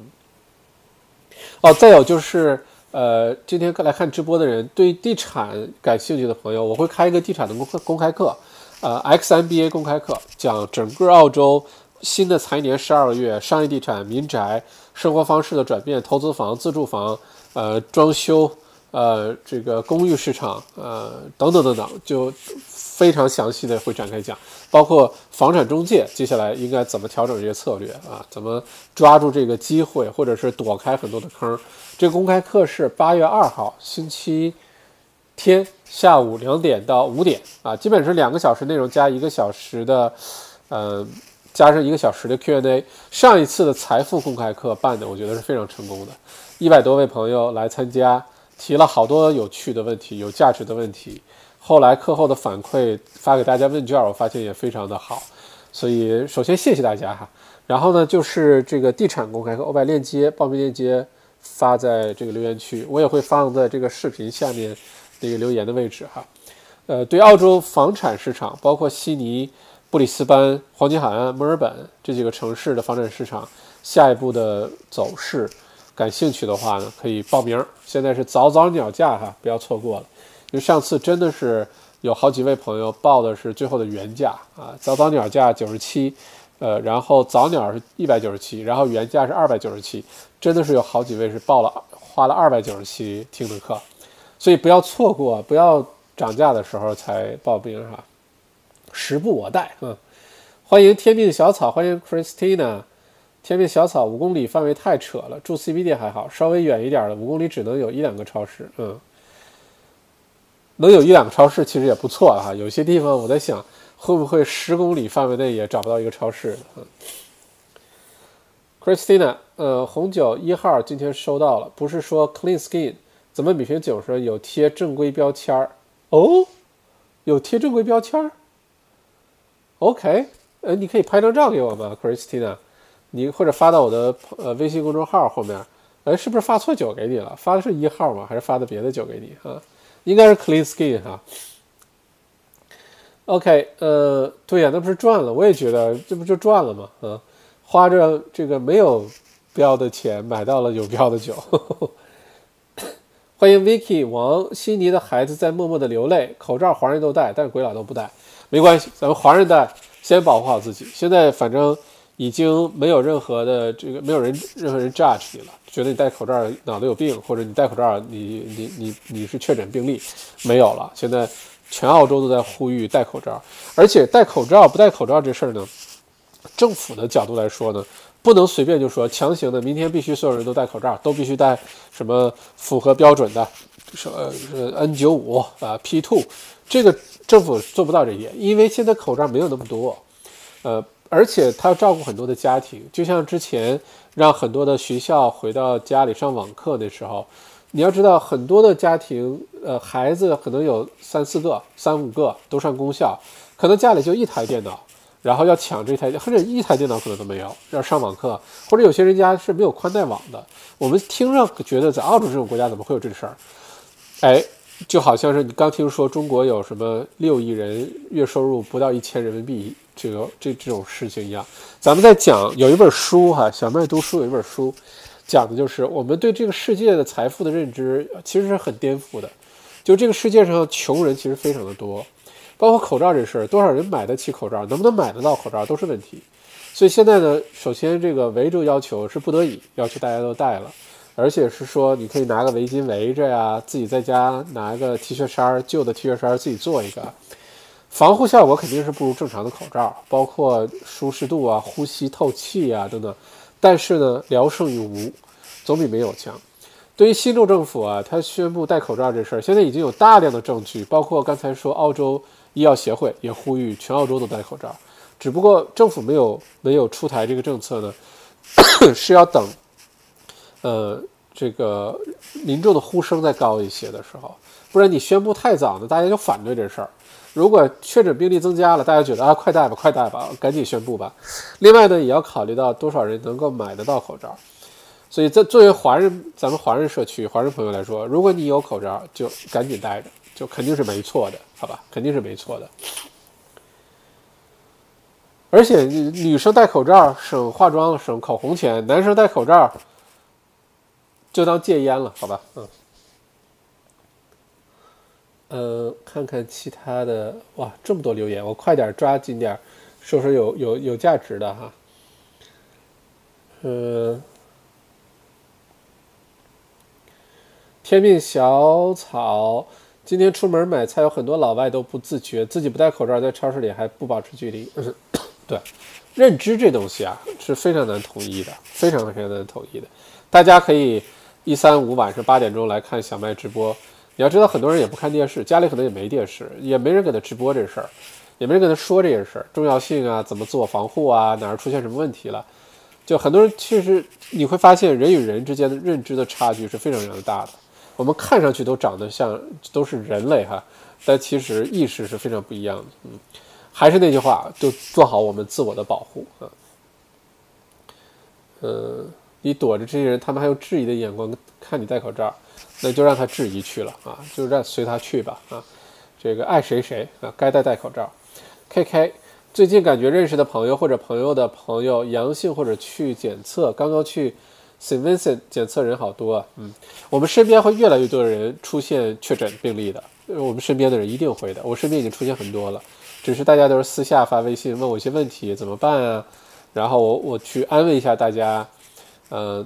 哦，再有就是，呃，今天来看直播的人对地产感兴趣的朋友，我会开一个地产的公公开课，呃，XMBA 公开课，讲整个澳洲新的财年十二个月商业地产、民宅生活方式的转变、投资房、自住房、呃，装修、呃，这个公寓市场，呃，等等等等，就非常详细的会展开讲。包括房产中介，接下来应该怎么调整这些策略啊？怎么抓住这个机会，或者是躲开很多的坑？这公开课是八月二号星期天下午两点到五点啊，基本是两个小时内容加一个小时的，呃，加上一个小时的 Q&A。上一次的财富公开课办的，我觉得是非常成功的，一百多位朋友来参加，提了好多有趣的问题，有价值的问题。后来课后的反馈发给大家问卷，我发现也非常的好，所以首先谢谢大家哈。然后呢，就是这个地产公开课，我把链接报名链接发在这个留言区，我也会放在这个视频下面那个留言的位置哈。呃，对澳洲房产市场，包括悉尼、布里斯班、黄金海岸、墨尔本这几个城市的房产市场下一步的走势感兴趣的话呢，可以报名。现在是早早鸟价哈，不要错过了。因为上次真的是有好几位朋友报的是最后的原价啊，早早鸟价九十七，呃，然后早鸟是一百九十七，然后原价是二百九十七，真的是有好几位是报了花了二百九十七听的课，所以不要错过，不要涨价的时候才报名哈，时不我待啊！欢迎天命小草，欢迎 Christina，天命小草五公里范围太扯了，住 CBD 还好，稍微远一点的五公里只能有一两个超市，嗯。能有一两个超市其实也不错哈，有些地方我在想，会不会十公里范围内也找不到一个超市？嗯，Christina，呃，红酒一号今天收到了，不是说 Clean Skin，怎么每瓶酒上有贴正规标签儿？哦，有贴正规标签儿？OK，呃，你可以拍张照给我吗，Christina？你或者发到我的呃微信公众号后面。哎，是不是发错酒给你了？发的是一号吗？还是发的别的酒给你啊？应该是 Clean Skin 哈，OK，呃，对呀，那不是赚了？我也觉得这不就赚了吗？啊，花着这个没有标的钱买到了有标的酒。*laughs* 欢迎 Vicky 王，悉尼的孩子在默默的流泪，口罩华人都戴，但是鬼佬都不戴，没关系，咱们华人戴，先保护好自己。现在反正已经没有任何的这个，没有人任何人 judge 你了。觉得你戴口罩脑子有病，或者你戴口罩你你你你是确诊病例，没有了。现在全澳洲都在呼吁戴口罩，而且戴口罩不戴口罩这事儿呢，政府的角度来说呢，不能随便就说强行的，明天必须所有人都戴口罩，都必须戴什么符合标准的，说呃 N 九五啊 P two，这个政府做不到这一点，因为现在口罩没有那么多，呃，而且他要照顾很多的家庭，就像之前。让很多的学校回到家里上网课的时候，你要知道，很多的家庭，呃，孩子可能有三四个、三五个都上公校，可能家里就一台电脑，然后要抢这台，或者一台电脑可能都没有，要上网课，或者有些人家是没有宽带网的。我们听着觉得，在澳洲这种国家怎么会有这事儿？哎，就好像是你刚听说中国有什么六亿人月收入不到一千人民币。这个这这种事情一样，咱们在讲有一本书哈，小麦读书有一本书，讲的就是我们对这个世界的财富的认知其实是很颠覆的。就这个世界上穷人其实非常的多，包括口罩这事儿，多少人买得起口罩，能不能买得到口罩都是问题。所以现在呢，首先这个围住要求是不得已要求大家都戴了，而且是说你可以拿个围巾围着呀，自己在家拿个 T 恤衫旧的 T 恤衫自己做一个。防护效果肯定是不如正常的口罩，包括舒适度啊、呼吸透气啊等等。但是呢，聊胜于无，总比没有强。对于新州政府啊，他宣布戴口罩这事儿，现在已经有大量的证据，包括刚才说澳洲医药协会也呼吁全澳洲都戴口罩。只不过政府没有没有出台这个政策呢，*coughs* 是要等，呃，这个民众的呼声再高一些的时候，不然你宣布太早呢，大家就反对这事儿。如果确诊病例增加了，大家觉得啊，快戴吧，快戴吧，赶紧宣布吧。另外呢，也要考虑到多少人能够买得到口罩。所以，在作为华人，咱们华人社区、华人朋友来说，如果你有口罩，就赶紧戴着，就肯定是没错的，好吧？肯定是没错的。而且女生戴口罩省化妆省口红钱，男生戴口罩就当戒烟了，好吧？嗯。呃，看看其他的，哇，这么多留言，我快点抓紧点，说说有有有价值的哈。呃，天命小草，今天出门买菜，有很多老外都不自觉，自己不戴口罩，在超市里还不保持距离。*laughs* 对，认知这东西啊是非常难统一的，非常非常难统一的。大家可以一三五晚上八点钟来看小麦直播。你要知道，很多人也不看电视，家里可能也没电视，也没人给他直播这事儿，也没人跟他说这些事儿，重要性啊，怎么自我防护啊，哪儿出现什么问题了，就很多人其实你会发现，人与人之间的认知的差距是非常非常大的。我们看上去都长得像，都是人类哈，但其实意识是非常不一样的。嗯，还是那句话，就做好我们自我的保护啊。呃，你躲着这些人，他们还用质疑的眼光看你戴口罩。那就让他质疑去了啊，就让随他去吧啊，这个爱谁谁啊，该戴戴口罩。K K，最近感觉认识的朋友或者朋友的朋友阳性或者去检测，刚刚去 Sivince 检测人好多啊，嗯，我们身边会越来越多的人出现确诊病例的，我们身边的人一定会的，我身边已经出现很多了，只是大家都是私下发微信问我一些问题怎么办啊，然后我我去安慰一下大家，呃，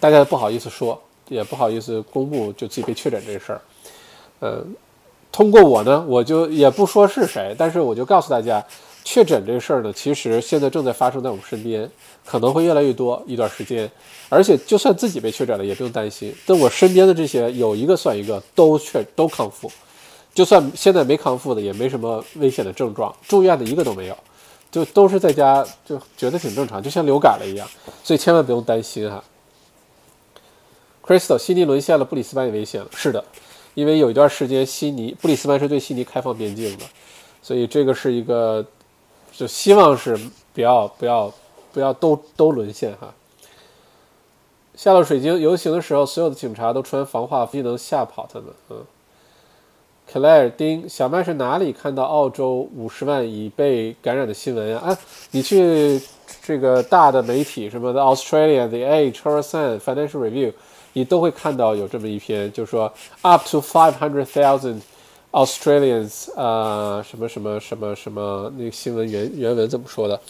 大家不好意思说。也不好意思公布就自己被确诊这事儿，呃，通过我呢，我就也不说是谁，但是我就告诉大家，确诊这事儿呢，其实现在正在发生在我们身边，可能会越来越多一段时间，而且就算自己被确诊了，也不用担心，但我身边的这些有一个算一个，都确都康复，就算现在没康复的，也没什么危险的症状，住院的一个都没有，就都是在家就觉得挺正常，就像流感了一样，所以千万不用担心哈。Crystal，悉尼沦陷了，布里斯班也危险了。是的，因为有一段时间，悉尼布里斯班是对悉尼开放边境的，所以这个是一个，就希望是不要不要不要都都沦陷哈。下了水晶游行的时候，所有的警察都穿防化服，能吓跑他们。嗯，Claire 丁小麦是哪里看到澳洲五十万已被感染的新闻呀？啊，你去这个大的媒体什么的，Australia、The Age、Horizon、Financial Review。你都会看到有这么一篇，就是说 up to five hundred thousand Australians，呃，什么什么什么什么，那个新闻原原文怎么说的？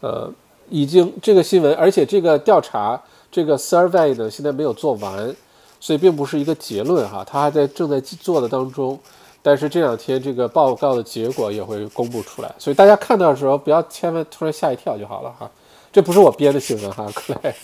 呃，已经这个新闻，而且这个调查这个 survey 呢，现在没有做完，所以并不是一个结论哈，它还在正在做的当中。但是这两天这个报告的结果也会公布出来，所以大家看到的时候不要千万突然吓一跳就好了哈，这不是我编的新闻哈，克莱。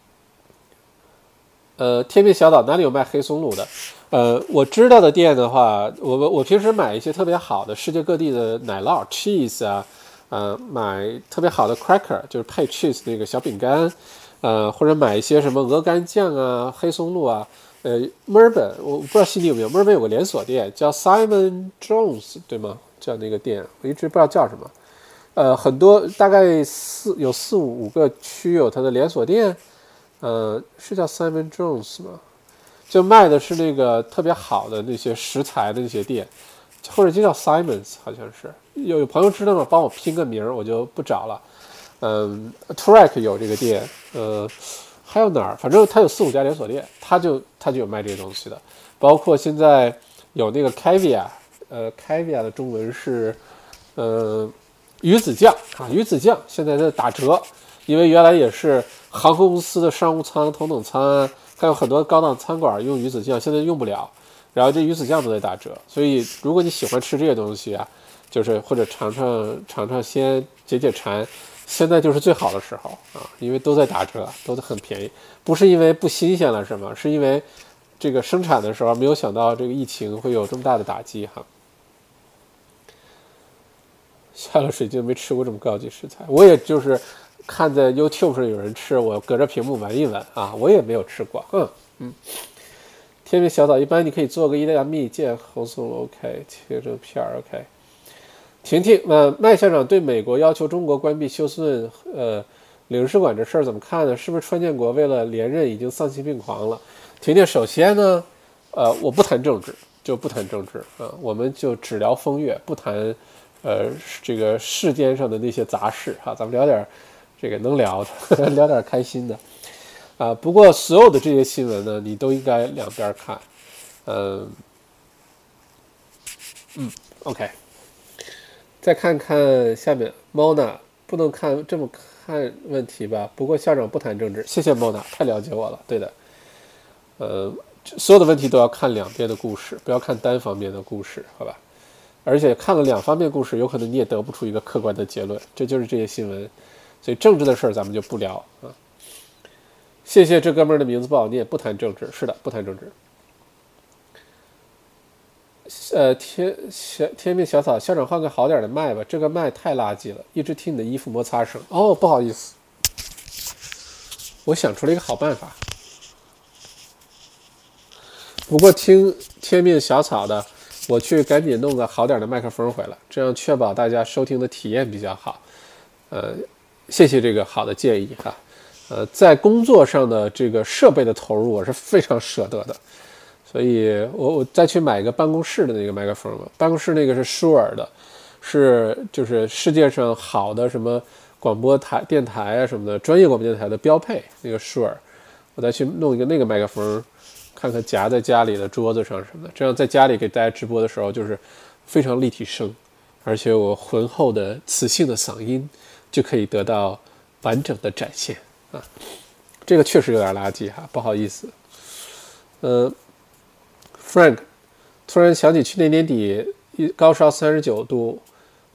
*laughs* 呃，天命小岛哪里有卖黑松露的？呃，我知道的店的话，我我平时买一些特别好的世界各地的奶酪 cheese 啊，呃，买特别好的 cracker 就是配 cheese 那个小饼干，呃，或者买一些什么鹅肝酱啊、黑松露啊。呃，墨尔本我不知道悉尼有没有，墨尔本有个连锁店叫 Simon Jones 对吗？叫那个店，我一直不知道叫什么。呃，很多大概四有四五五个区有它的连锁店。呃，是叫 Simon Jones 吗？就卖的是那个特别好的那些食材的那些店，或者就叫 Simons，好像是。有有朋友知道吗？帮我拼个名儿，我就不找了。嗯，Track 有这个店，呃，还有哪儿？反正它有四五家连锁店，它就它就有卖这些东西的。包括现在有那个 Caviar，呃，Caviar 的中文是呃鱼子酱啊，鱼子酱现在在打折，因为原来也是。航空公司的商务舱、头等舱，还有很多高档餐馆用鱼子酱，现在用不了。然后这鱼子酱都在打折，所以如果你喜欢吃这些东西啊，就是或者尝尝尝尝鲜、解解馋，现在就是最好的时候啊，因为都在打折，都很便宜。不是因为不新鲜了，是吗？是因为这个生产的时候没有想到这个疫情会有这么大的打击哈。下了水就没吃过这么高级食材，我也就是。看在 YouTube 上有人吃，我隔着屏幕闻一闻啊，我也没有吃过。嗯嗯，天命小枣一般你可以做个意大利蜜饯红松露，OK，切成片儿，OK。婷婷，那麦校长对美国要求中国关闭休斯顿呃领事馆这事儿怎么看呢？是不是川建国为了连任已经丧心病狂了？婷婷，首先呢，呃，我不谈政治，就不谈政治啊，我们就只聊风月，不谈呃这个世间上的那些杂事哈，咱们聊点这个能聊的，*laughs* 聊点开心的啊。不过所有的这些新闻呢，你都应该两边看，嗯嗯，OK。再看看下面，Mona 不能看这么看问题吧？不过校长不谈政治，谢谢 Mona，太了解我了。对的，呃，所有的问题都要看两边的故事，不要看单方面的故事，好吧？而且看了两方面故事，有可能你也得不出一个客观的结论。这就是这些新闻，所以政治的事儿咱们就不聊啊。谢谢这哥们儿的名字不好念，不谈政治，是的，不谈政治。呃，天小天命小草校长换个好点的麦吧，这个麦太垃圾了，一直听你的衣服摩擦声。哦，不好意思，我想出了一个好办法。不过听天命小草的，我去赶紧弄个好点的麦克风回来，这样确保大家收听的体验比较好。呃，谢谢这个好的建议哈。呃，在工作上的这个设备的投入，我是非常舍得的。所以，我我再去买一个办公室的那个麦克风吧。办公室那个是舒尔的，是就是世界上好的什么广播台、电台啊什么的专业广播电台的标配。那个舒尔，我再去弄一个那个麦克风，看看夹在家里的桌子上什么的，这样在家里给大家直播的时候就是非常立体声，而且我浑厚的磁性的嗓音就可以得到完整的展现啊。这个确实有点垃圾哈，不好意思，呃。Frank 突然想起去年年底一高烧三十九度，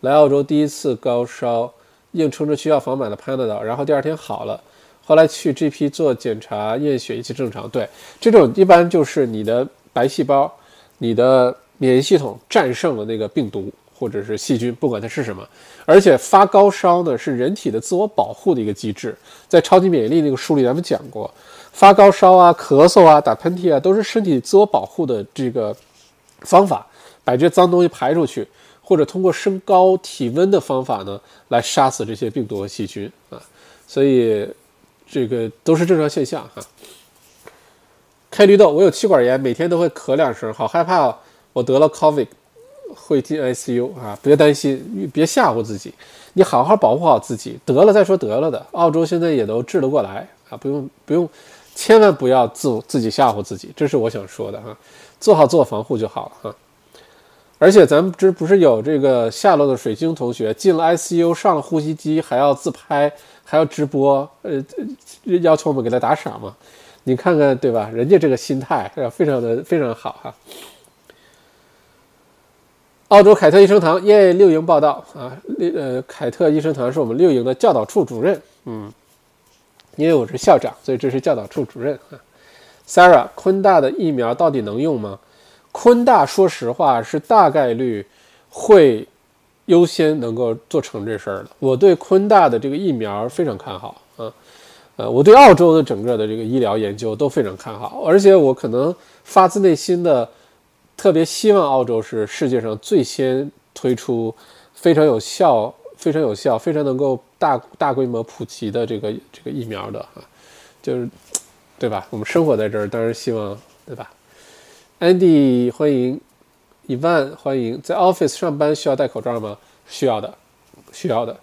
来澳洲第一次高烧，硬撑着去药房买了 Panadol，然后第二天好了。后来去 GP 做检查，验血一切正常。对，这种一般就是你的白细胞、你的免疫系统战胜了那个病毒或者是细菌，不管它是什么。而且发高烧呢是人体的自我保护的一个机制，在超级免疫力那个书里咱们讲过。发高烧啊、咳嗽啊、打喷嚏啊，都是身体自我保护的这个方法，把这脏东西排出去，或者通过升高体温的方法呢，来杀死这些病毒和细菌啊。所以这个都是正常现象哈。开绿豆，我有气管炎，每天都会咳两声，好害怕我得了 COVID 会进 ICU 啊！别担心，别吓唬自己，你好好保护好自己，得了再说得了的。澳洲现在也都治得过来啊，不用不用。千万不要自自己吓唬自己，这是我想说的哈，做好自我防护就好了哈。而且咱们这不是有这个下落的水晶同学进了 ICU 上了呼吸机，还要自拍，还要直播，呃，要求我们给他打赏嘛？你看看对吧？人家这个心态非常的非常好哈。澳洲凯特医生堂耶，六营报道啊，六呃，凯特医生堂是我们六营的教导处主任，嗯。因为我是校长，所以这是教导处主任啊。Sarah，昆大的疫苗到底能用吗？昆大说实话是大概率会优先能够做成这事儿的。我对昆大的这个疫苗非常看好啊，呃，我对澳洲的整个的这个医疗研究都非常看好，而且我可能发自内心的特别希望澳洲是世界上最先推出非常有效。非常有效，非常能够大大规模普及的这个这个疫苗的哈，就是，对吧？我们生活在这儿，当然希望，对吧？Andy 欢迎，Evan 欢迎，在 Office 上班需要戴口罩吗？需要的，需要的，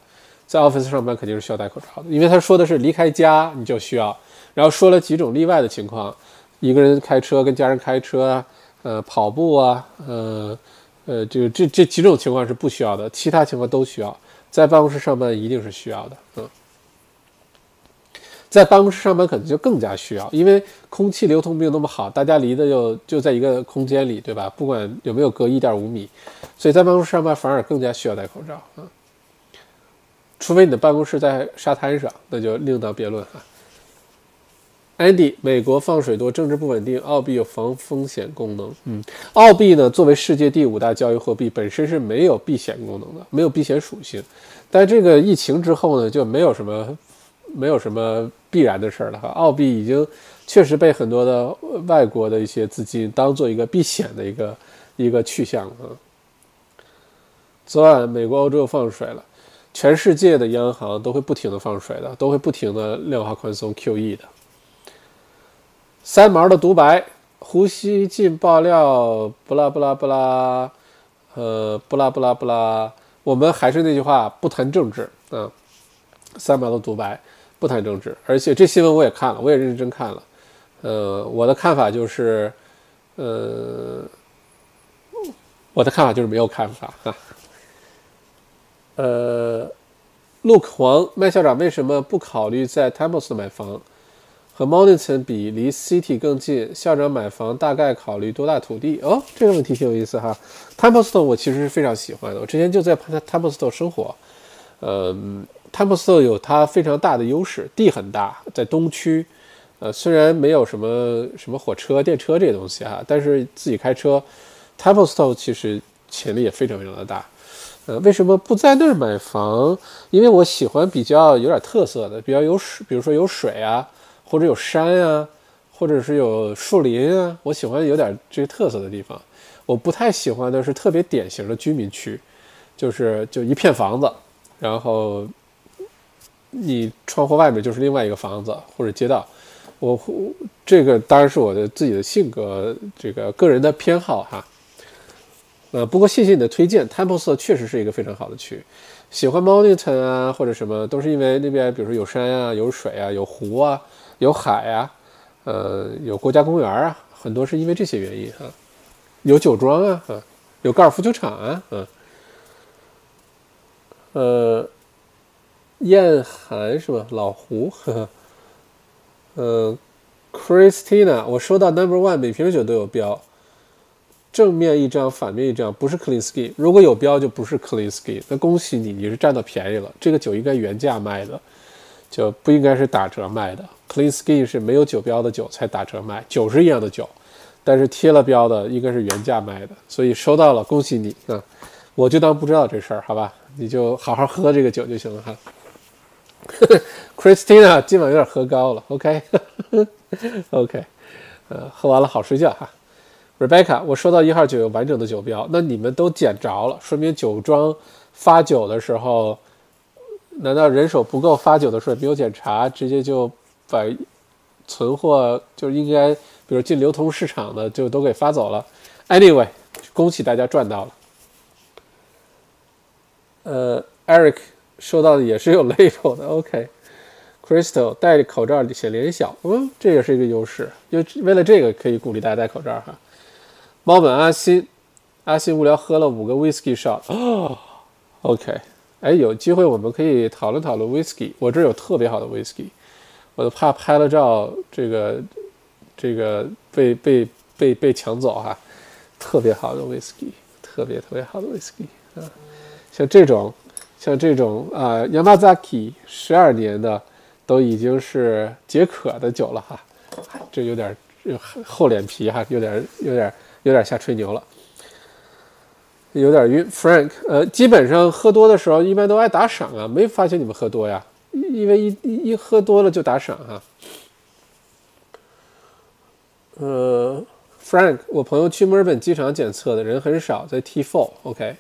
在 Office 上班肯定是需要戴口罩的，因为他说的是离开家你就需要，然后说了几种例外的情况，一个人开车跟家人开车，呃，跑步啊，呃，呃，就这这几种情况是不需要的，其他情况都需要。在办公室上班一定是需要的，嗯，在办公室上班可能就更加需要，因为空气流通没有那么好，大家离的就就在一个空间里，对吧？不管有没有隔一点五米，所以在办公室上班反而更加需要戴口罩，啊，除非你的办公室在沙滩上，那就另当别论啊哈。Andy，美国放水多，政治不稳定，澳币有防风险功能。嗯，澳币呢，作为世界第五大交易货币，本身是没有避险功能的，没有避险属性。但这个疫情之后呢，就没有什么，没有什么必然的事儿了哈。澳币已经确实被很多的外国的一些资金当做一个避险的一个一个去向啊。昨晚美国、欧洲放水了，全世界的央行都会不停的放水的，都会不停的量化宽松 QE 的。三毛的独白，胡锡进爆料，不啦不啦不啦，呃，不啦不啦不啦，我们还是那句话，不谈政治啊，三毛的独白，不谈政治。而且这新闻我也看了，我也认真看了。呃，我的看法就是，呃，我的看法就是没有看法啊。*laughs* 呃，Look 黄麦校长为什么不考虑在 Temples 买房？和 m o n i t o n 比，离 City 更近。校长买房大概考虑多大土地？哦，这个问题挺有意思哈。Templestowe 我其实是非常喜欢的，我之前就在 Templestowe 生活。嗯，Templestowe 有它非常大的优势，地很大，在东区。呃，虽然没有什么什么火车、电车这些东西哈，但是自己开车，Templestowe 其实潜力也非常非常的大。呃，为什么不在那儿买房？因为我喜欢比较有点特色的，比较有水，比如说有水啊。或者有山啊，或者是有树林啊，我喜欢有点这些特色的地方。我不太喜欢的是特别典型的居民区，就是就一片房子，然后你窗户外面就是另外一个房子或者街道。我这个当然是我的自己的性格，这个个人的偏好哈。呃，不过谢谢你的推荐，Temple 确实是一个非常好的区。喜欢 monitor 啊，或者什么，都是因为那边比如说有山啊，有水啊，有湖啊。有海啊，呃，有国家公园啊，很多是因为这些原因哈。有酒庄啊，啊，有高尔夫球场啊，嗯。呃，燕寒是吧？老胡，呵呵。嗯，Christina，我收到 Number One，每瓶酒都有标，正面一张，反面一张，不是 Clean Skin。如果有标，就不是 Clean Skin。那恭喜你，你是占到便宜了。这个酒应该原价卖的，就不应该是打折卖的。Clean Skin 是没有酒标的酒才打折卖，酒是一样的酒，但是贴了标的应该是原价卖的，所以收到了，恭喜你啊！我就当不知道这事儿，好吧？你就好好喝这个酒就行了哈。*laughs* Christina 今晚有点喝高了，OK，OK，*laughs* 呃，喝完了好睡觉哈。Rebecca，我收到一号酒有完整的酒标，那你们都捡着了，说明酒庄发酒的时候，难道人手不够发酒的时候没有检查，直接就？把存货就应该，比如进流通市场的就都给发走了。Anyway，恭喜大家赚到了。呃，Eric 收到的也是有 label 的。OK，Crystal 戴着口罩显脸小，嗯，这也是一个优势。就为了这个，可以鼓励大家戴口罩哈。猫本阿新，阿新无聊喝了五个 whisky shot。哦，OK，哎，有机会我们可以讨论讨论 whisky。我这有特别好的 whisky。我都怕拍了照，这个这个被被被被抢走哈，特别好的 whisky，特别特别好的 whisky 啊，像这种像这种啊，Yamazaki 十二年的都已经是解渴的酒了哈，这有点厚脸皮哈，有点有点有点瞎吹牛了，有点晕。Frank，呃，基本上喝多的时候一般都爱打赏啊，没发现你们喝多呀？因为一一喝多了就打赏哈。呃，Frank，我朋友去墨尔本机场检测的人很少，在 T4。OK，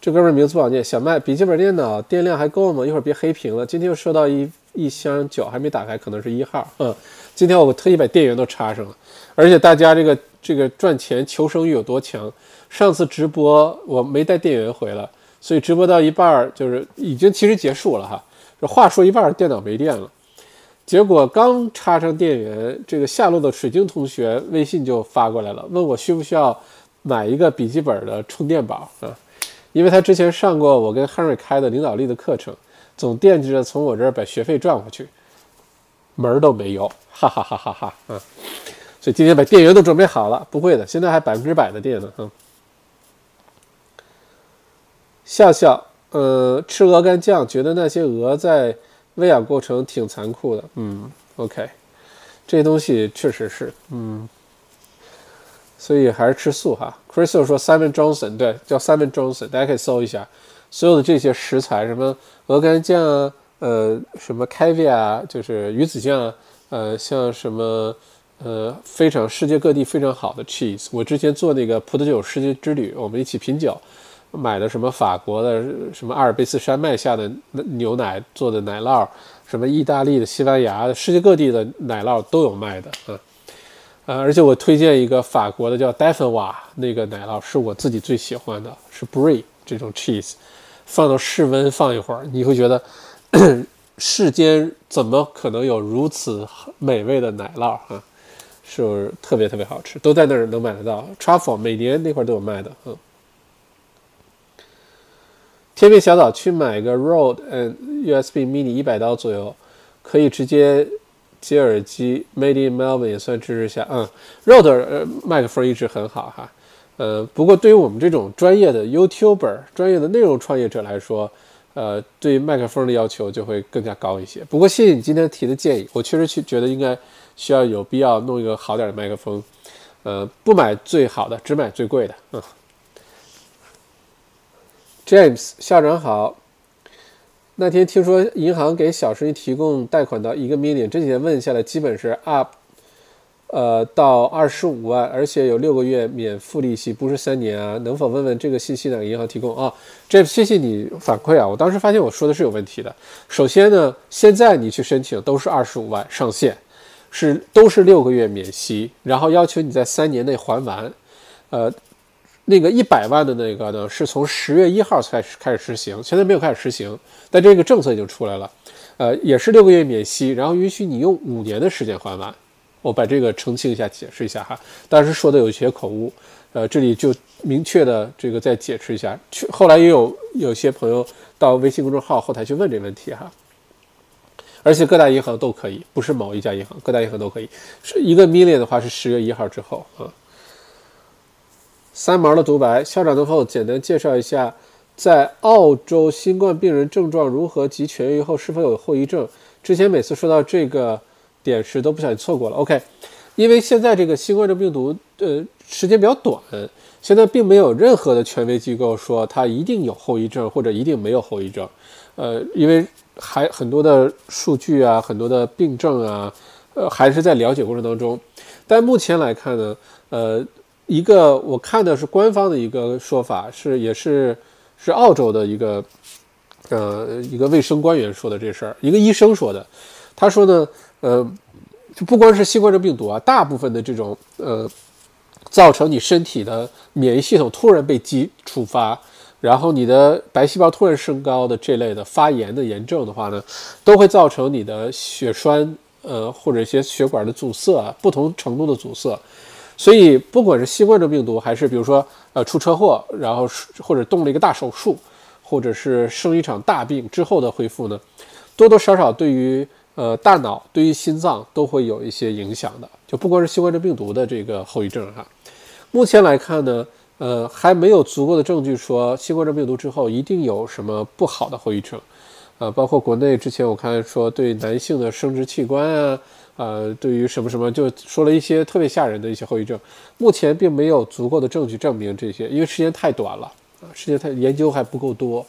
这哥们名字不好念。小麦，笔记本电脑电量还够吗？一会儿别黑屏了。今天又收到一一箱酒，还没打开，可能是一号。嗯，今天我特意把电源都插上了。而且大家这个这个赚钱求生欲有多强？上次直播我没带电源回来，所以直播到一半儿就是已经其实结束了哈。这话说一半儿，电脑没电了，结果刚插上电源，这个下路的水晶同学微信就发过来了，问我需不需要买一个笔记本的充电宝啊？因为他之前上过我跟 Henry 开的领导力的课程，总惦记着从我这儿把学费赚回去，门儿都没有，哈哈哈哈哈啊！所以今天把电源都准备好了，不会的，现在还百分之百的电呢，哈。笑笑。呃，吃鹅肝酱，觉得那些鹅在喂养过程挺残酷的。嗯，OK，这东西确实是，嗯，所以还是吃素哈。Crystal 说 Simon Johnson，对，叫 Simon Johnson，大家可以搜一下，所有的这些食材，什么鹅肝酱啊，呃，什么 caviar，就是鱼子酱，呃，像什么，呃，非常世界各地非常好的 cheese。我之前做那个葡萄酒世界之旅，我们一起品酒。买的什么法国的什么阿尔卑斯山脉下的牛奶做的奶酪，什么意大利的、西班牙的，世界各地的奶酪都有卖的啊，呃，而且我推荐一个法国的叫 d e f e n 瓦那个奶酪是我自己最喜欢的，是 Brie 这种 cheese，放到室温放一会儿，你会觉得 *coughs* 世间怎么可能有如此美味的奶酪啊？是不是特别特别好吃？都在那儿能买得到，Truffle 每年那块都有卖的，嗯。天命小岛去买个 Rode 嗯 USB Mini 一百刀左右，可以直接接耳机。Made in Melbourne 也算支持下，嗯，Rode 麦克风一直很好哈，呃，不过对于我们这种专业的 YouTuber、专业的内容创业者来说，呃，对麦克风的要求就会更加高一些。不过谢谢你今天提的建议，我确实去觉得应该。需要有必要弄一个好点的麦克风，呃，不买最好的，只买最贵的。嗯，James 校长好，那天听说银行给小生意提供贷款到一个 million，这几天问下来，基本是 up，呃，到二十五万，而且有六个月免付利息，不是三年啊？能否问问这个信息哪个银行提供啊？James，谢谢你反馈啊，我当时发现我说的是有问题的。首先呢，现在你去申请都是二十五万上限。是都是六个月免息，然后要求你在三年内还完。呃，那个一百万的那个呢，是从十月一号开始开始实行，现在没有开始实行，但这个政策已经出来了。呃，也是六个月免息，然后允许你用五年的时间还完。我把这个澄清一下，解释一下哈，当时说的有些口误，呃，这里就明确的这个再解释一下。去后来也有有些朋友到微信公众号后台去问这个问题哈。而且各大银行都可以，不是某一家银行，各大银行都可以。是一个 million 的话是十月一号之后啊。三毛的独白，校长能否简单介绍一下，在澳洲新冠病人症状如何及痊愈后是否有后遗症？之前每次说到这个点时都不小心错过了。OK，因为现在这个新冠症病毒呃时间比较短，现在并没有任何的权威机构说它一定有后遗症或者一定没有后遗症。呃，因为还很多的数据啊，很多的病症啊，呃，还是在了解过程当中。但目前来看呢，呃，一个我看的是官方的一个说法，是也是是澳洲的一个呃一个卫生官员说的这事儿，一个医生说的。他说呢，呃，就不光是新冠状病毒啊，大部分的这种呃，造成你身体的免疫系统突然被激触发。然后你的白细胞突然升高的这类的发炎的炎症的话呢，都会造成你的血栓，呃，或者一些血管的阻塞啊，不同程度的阻塞。所以不管是新冠状病毒，还是比如说呃出车祸，然后或者动了一个大手术，或者是生一场大病之后的恢复呢，多多少少对于呃大脑、对于心脏都会有一些影响的。就不光是新冠状病毒的这个后遗症哈，目前来看呢。呃，还没有足够的证据说新冠状病毒之后一定有什么不好的后遗症，呃，包括国内之前我看说对男性的生殖器官啊，呃，对于什么什么就说了一些特别吓人的一些后遗症，目前并没有足够的证据证明这些，因为时间太短了啊，时间太研究还不够多。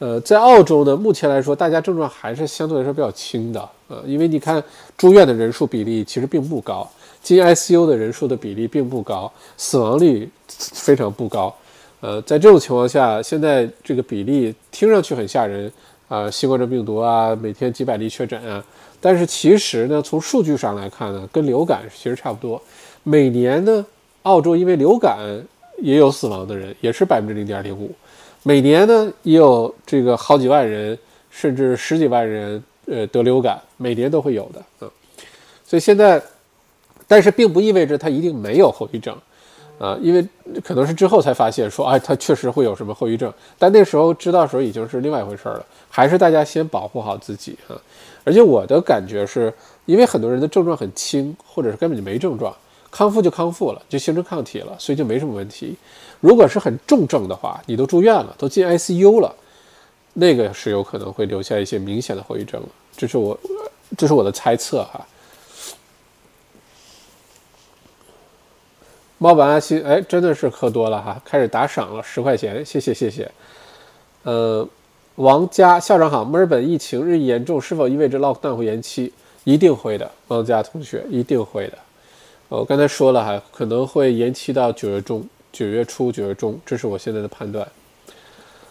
呃，在澳洲呢，目前来说大家症状还是相对来说比较轻的，呃，因为你看住院的人数比例其实并不高。进 ICU 的人数的比例并不高，死亡率非常不高。呃，在这种情况下，现在这个比例听上去很吓人啊，新冠状病毒啊，每天几百例确诊啊。但是其实呢，从数据上来看呢，跟流感其实差不多。每年呢，澳洲因为流感也有死亡的人，也是百分之零点零五。每年呢，也有这个好几万人，甚至十几万人，呃，得流感，每年都会有的。嗯，所以现在。但是并不意味着他一定没有后遗症，啊，因为可能是之后才发现说，哎，他确实会有什么后遗症。但那时候知道的时候已经是另外一回事了。还是大家先保护好自己哈。而且我的感觉是，因为很多人的症状很轻，或者是根本就没症状，康复就康复了，就形成抗体了，所以就没什么问题。如果是很重症的话，你都住院了，都进 ICU 了，那个是有可能会留下一些明显的后遗症。这是我，这是我的猜测哈。猫本阿西，哎，真的是喝多了哈，开始打赏了十块钱，谢谢谢谢。呃，王佳校长好，墨尔本疫情日益严重，是否意味着 lockdown 会延期？一定会的，王佳同学一定会的。我刚才说了哈，可能会延期到九月中、九月初、九月中，这是我现在的判断。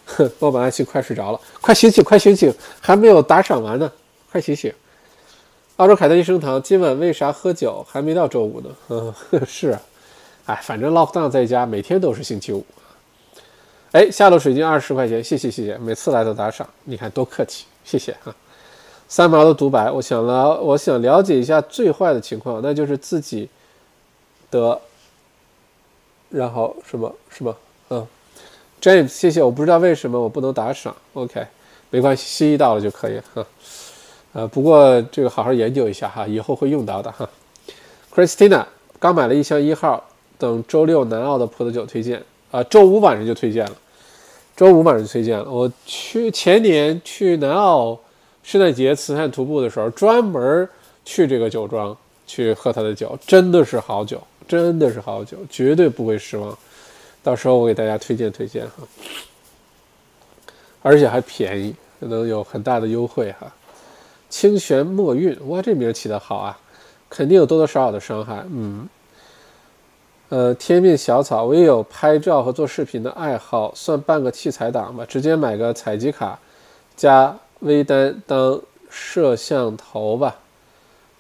哼，猫本阿西快睡着了，快醒醒，快醒醒，还没有打赏完呢，快醒醒。澳洲凯特医生堂，今晚为啥喝酒？还没到周五呢。嗯，*laughs* 是。啊哎，反正 lockdown 在家，每天都是星期五。哎，下路水晶二十块钱，谢谢谢谢，每次来都打赏，你看多客气，谢谢哈。三毛的独白，我想了，我想了解一下最坏的情况，那就是自己得，然后什么什么，嗯，James，谢谢，我不知道为什么我不能打赏，OK，没关系，心意到了就可以哈。呃，不过这个好好研究一下哈，以后会用到的哈。Christina 刚买了一箱一号，等周六南澳的葡萄酒推荐啊，周五晚上就推荐了，周五晚上就推荐了。我去前年去南澳圣诞节慈善徒步的时候，专门去这个酒庄去喝他的酒，真的是好酒，真的是好酒，绝对不会失望。到时候我给大家推荐推荐哈，而且还便宜，可能有很大的优惠哈。清玄墨韵，哇，这名起得好啊！肯定有多多少少的伤害，嗯。呃，天命小草，我也有拍照和做视频的爱好，算半个器材党吧。直接买个采集卡，加微单当摄像头吧。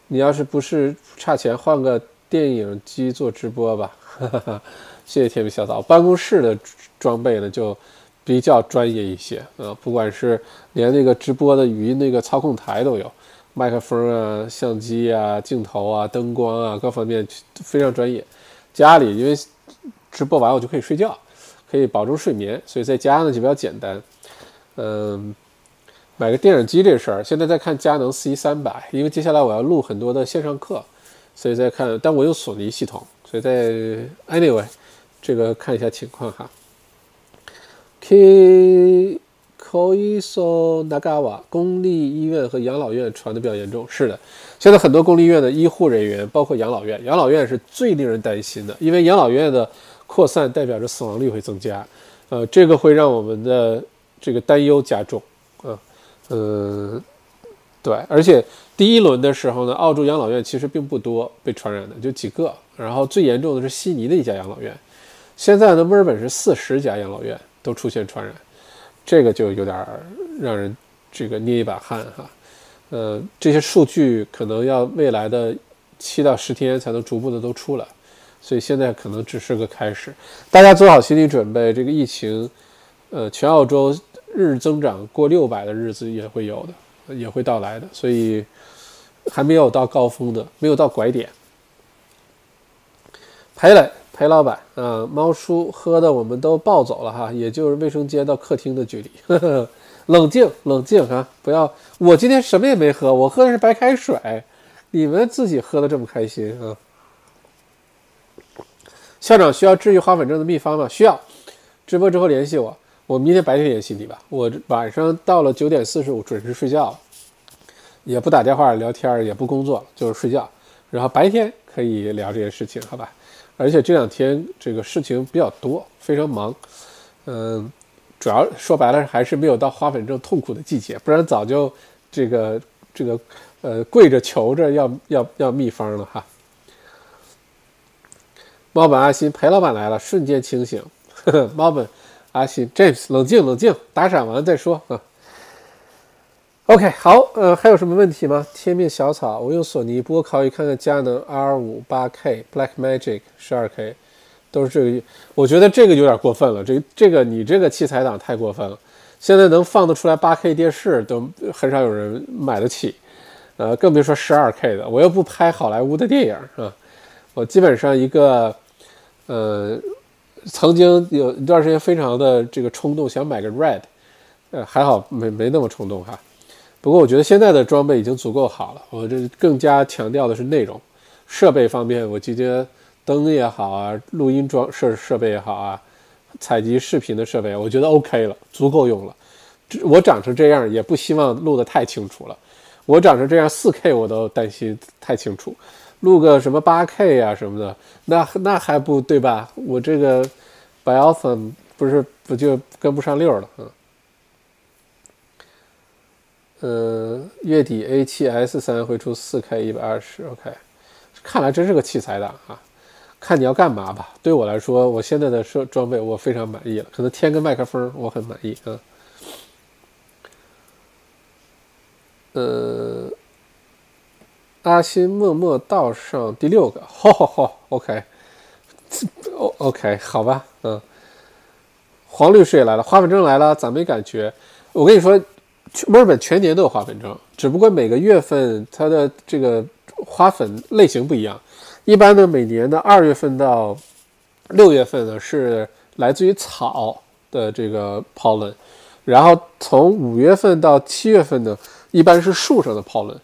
你要是不是差钱，换个电影机做直播吧。哈哈哈，谢谢天命小草。办公室的装备呢，就。比较专业一些啊，不管是连那个直播的语音那个操控台都有，麦克风啊、相机啊、镜头啊、灯光啊，各方面非常专业。家里因为直播完我就可以睡觉，可以保证睡眠，所以在家呢就比较简单。嗯，买个电影机这事儿，现在在看佳能 C 三百，因为接下来我要录很多的线上课，所以在看。但我用索尼系统，所以在 anyway 这个看一下情况哈。K 可以说那嘎瓦公立医院和养老院传的比较严重。是的，现在很多公立医院的医护人员，包括养老院，养老院是最令人担心的，因为养老院的扩散代表着死亡率会增加。呃，这个会让我们的这个担忧加重。啊，嗯，对，而且第一轮的时候呢，澳洲养老院其实并不多被传染的，就几个。然后最严重的是悉尼的一家养老院。现在呢，墨尔本是四十家养老院。都出现传染，这个就有点让人这个捏一把汗哈。呃，这些数据可能要未来的七到十天才能逐步的都出来，所以现在可能只是个开始。大家做好心理准备，这个疫情，呃，全澳洲日增长过六百的日子也会有的，也会到来的，所以还没有到高峰的，没有到拐点。赔了。裴老板，啊，猫叔喝的我们都暴走了哈，也就是卫生间到客厅的距离。呵 *laughs* 呵冷静，冷静哈，不要。我今天什么也没喝，我喝的是白开水。你们自己喝的这么开心啊？校长需要治愈花粉症的秘方吗？需要。直播之后联系我，我明天白天联系你吧。我晚上到了九点四十五准时睡觉，也不打电话聊天，也不工作，就是睡觉。然后白天可以聊这些事情，好吧？而且这两天这个事情比较多，非常忙，嗯，主要说白了还是没有到花粉症痛苦的季节，不然早就这个这个呃跪着求着要要要秘方了哈。猫本阿新裴老板来了，瞬间清醒。呵 *laughs* 呵猫本阿新 James 冷静冷静，打赏完再说啊。OK，好，呃，还有什么问题吗？天命小草，我用索尼，不过考虑看看佳能 R 五八 K、Black Magic 十二 K，都是这个。我觉得这个有点过分了，这这个你这个器材党太过分了。现在能放得出来八 K 电视都很少有人买得起，呃，更别说十二 K 的。我又不拍好莱坞的电影啊，我基本上一个，呃，曾经有一段时间非常的这个冲动，想买个 Red，呃，还好没没那么冲动哈。不过我觉得现在的装备已经足够好了，我这更加强调的是内容、设备方面。我今天灯也好啊，录音装设设备也好啊，采集视频的设备，我觉得 OK 了，足够用了。我长成这样也不希望录得太清楚了，我长成这样 4K 我都担心太清楚，录个什么 8K 啊什么的，那那还不对吧？我这个 b i o s 不是不就跟不上溜了啊？嗯，月底 A7S 三会出 4K 一百二十，OK，看来真是个器材党啊！看你要干嘛吧。对我来说，我现在的设装备我非常满意了，可能添个麦克风我很满意啊。呃，阿新默默倒上第六个，好好好，OK，O OK，好吧，嗯。黄律师也来了，花粉症来了，咋没感觉？我跟你说，墨尔本全年都有花粉症，只不过每个月份它的这个花粉类型不一样。一般呢，每年的二月份到六月份呢是来自于草的这个 pollen，然后从五月份到七月份呢，一般是树上的 pollen，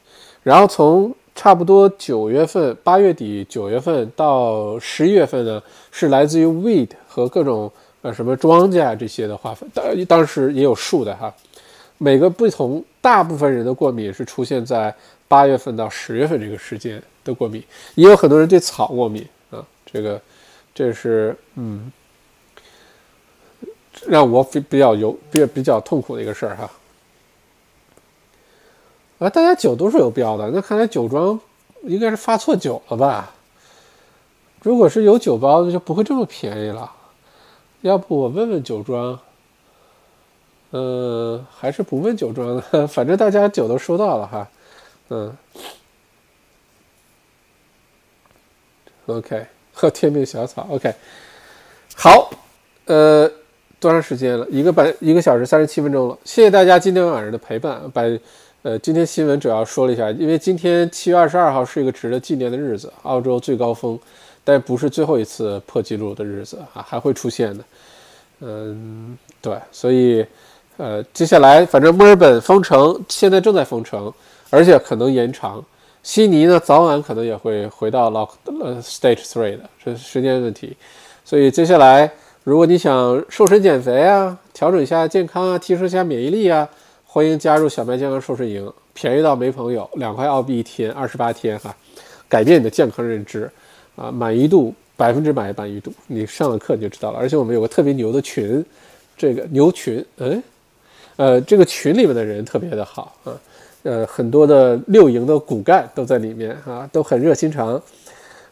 然后从差不多九月份、八月底、九月份到十一月份呢，是来自于 weed 和各种呃什么庄稼这些的花粉。当当时也有树的哈，每个不同，大部分人的过敏是出现在八月份到十月份这个时间。的过敏，也有很多人对草过敏啊，这个，这是嗯，让我比比较有比比较痛苦的一个事儿哈。啊，大家酒都是有标的，那看来酒庄应该是发错酒了吧？如果是有酒包，那就不会这么便宜了。要不我问问酒庄？嗯，还是不问酒庄了，*laughs* 反正大家酒都收到了哈，嗯。OK，喝 *laughs* 天命小草。OK，好，呃，多长时间了？一个半一个小时三十七分钟了。谢谢大家今天晚上的陪伴。把呃，今天新闻主要说了一下，因为今天七月二十二号是一个值得纪念的日子，澳洲最高峰，但不是最后一次破纪录的日子啊，还会出现的。嗯，对，所以呃，接下来反正墨尔本封城，现在正在封城，而且可能延长。悉尼呢，早晚可能也会回到 lock 呃 stage three 的，这是时间问题。所以接下来，如果你想瘦身减肥啊，调整一下健康啊，提升一下免疫力啊，欢迎加入小麦健康瘦身营，便宜到没朋友，两块澳币一天，二十八天哈，改变你的健康认知啊，满意度百分之百满意度，你上了课你就知道了。而且我们有个特别牛的群，这个牛群，嗯，呃，这个群里面的人特别的好啊。呃，很多的六营的骨干都在里面啊，都很热心肠。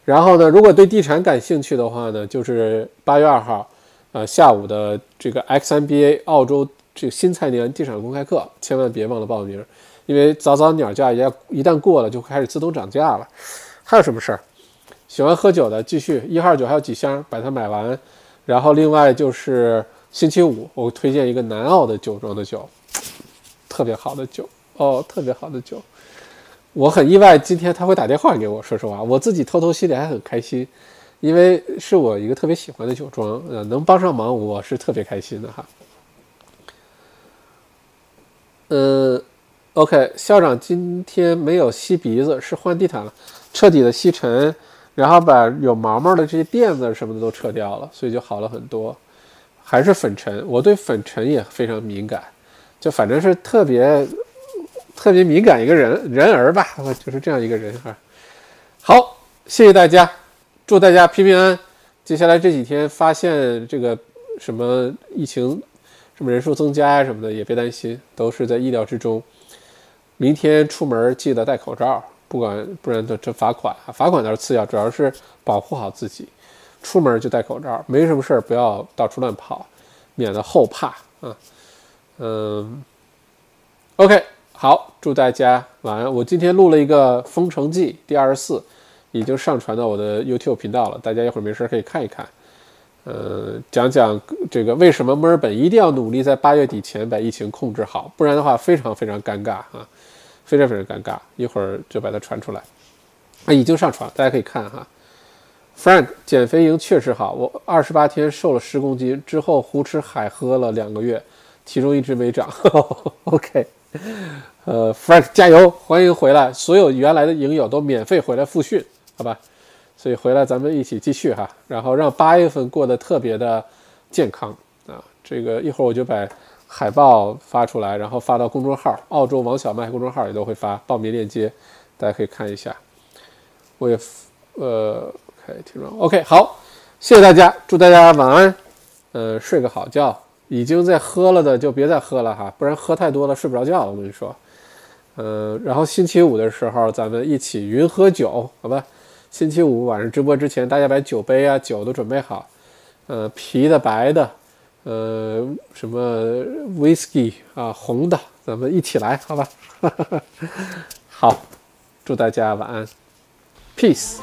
然后呢，如果对地产感兴趣的话呢，就是八月二号，呃，下午的这个 XNBA 澳洲这个新菜年地产公开课，千万别忘了报名，因为早早鸟价也一旦过了，就开始自动涨价了。还有什么事儿？喜欢喝酒的继续一号酒还有几箱，把它买完。然后另外就是星期五，我推荐一个南澳的酒庄的酒，特别好的酒。哦，特别好的酒，我很意外，今天他会打电话给我。说实话，我自己偷偷心里还很开心，因为是我一个特别喜欢的酒庄，呃，能帮上忙，我是特别开心的哈。嗯，OK，校长今天没有吸鼻子，是换地毯了，彻底的吸尘，然后把有毛毛的这些垫子什么的都撤掉了，所以就好了很多。还是粉尘，我对粉尘也非常敏感，就反正是特别。特别敏感一个人人儿吧，*laughs* 就是这样一个人哈。好，谢谢大家，祝大家平平安。接下来这几天发现这个什么疫情，什么人数增加呀什么的，也别担心，都是在意料之中。明天出门记得戴口罩，不管不然都这罚款，罚款倒是次要，主要是保护好自己。出门就戴口罩，没什么事儿不要到处乱跑，免得后怕啊。嗯，OK。好，祝大家晚安。我今天录了一个《封城记》第二十四，已经上传到我的 YouTube 频道了，大家一会儿没事可以看一看。呃，讲讲这个为什么墨尔本一定要努力在八月底前把疫情控制好，不然的话非常非常尴尬啊，非常非常尴尬。一会儿就把它传出来，啊，已经上传，大家可以看哈。Frank 减肥营确实好，我二十八天瘦了十公斤之后，胡吃海喝了两个月，体重一直没长。*laughs* OK。呃，Frank 加油，欢迎回来！所有原来的营友都免费回来复训，好吧？所以回来咱们一起继续哈，然后让八月份过得特别的健康啊！这个一会儿我就把海报发出来，然后发到公众号，澳洲王小麦公众号也都会发报名链接，大家可以看一下。我也呃，OK，听说 OK，好，谢谢大家，祝大家晚安，呃，睡个好觉。已经在喝了的就别再喝了哈，不然喝太多了睡不着觉。我跟你说，嗯，然后星期五的时候咱们一起云喝酒，好吧？星期五晚上直播之前，大家把酒杯啊、酒都准备好，呃，啤的、白的，呃，什么 whisky 啊、红的，咱们一起来，好吧？*laughs* 好，祝大家晚安，peace。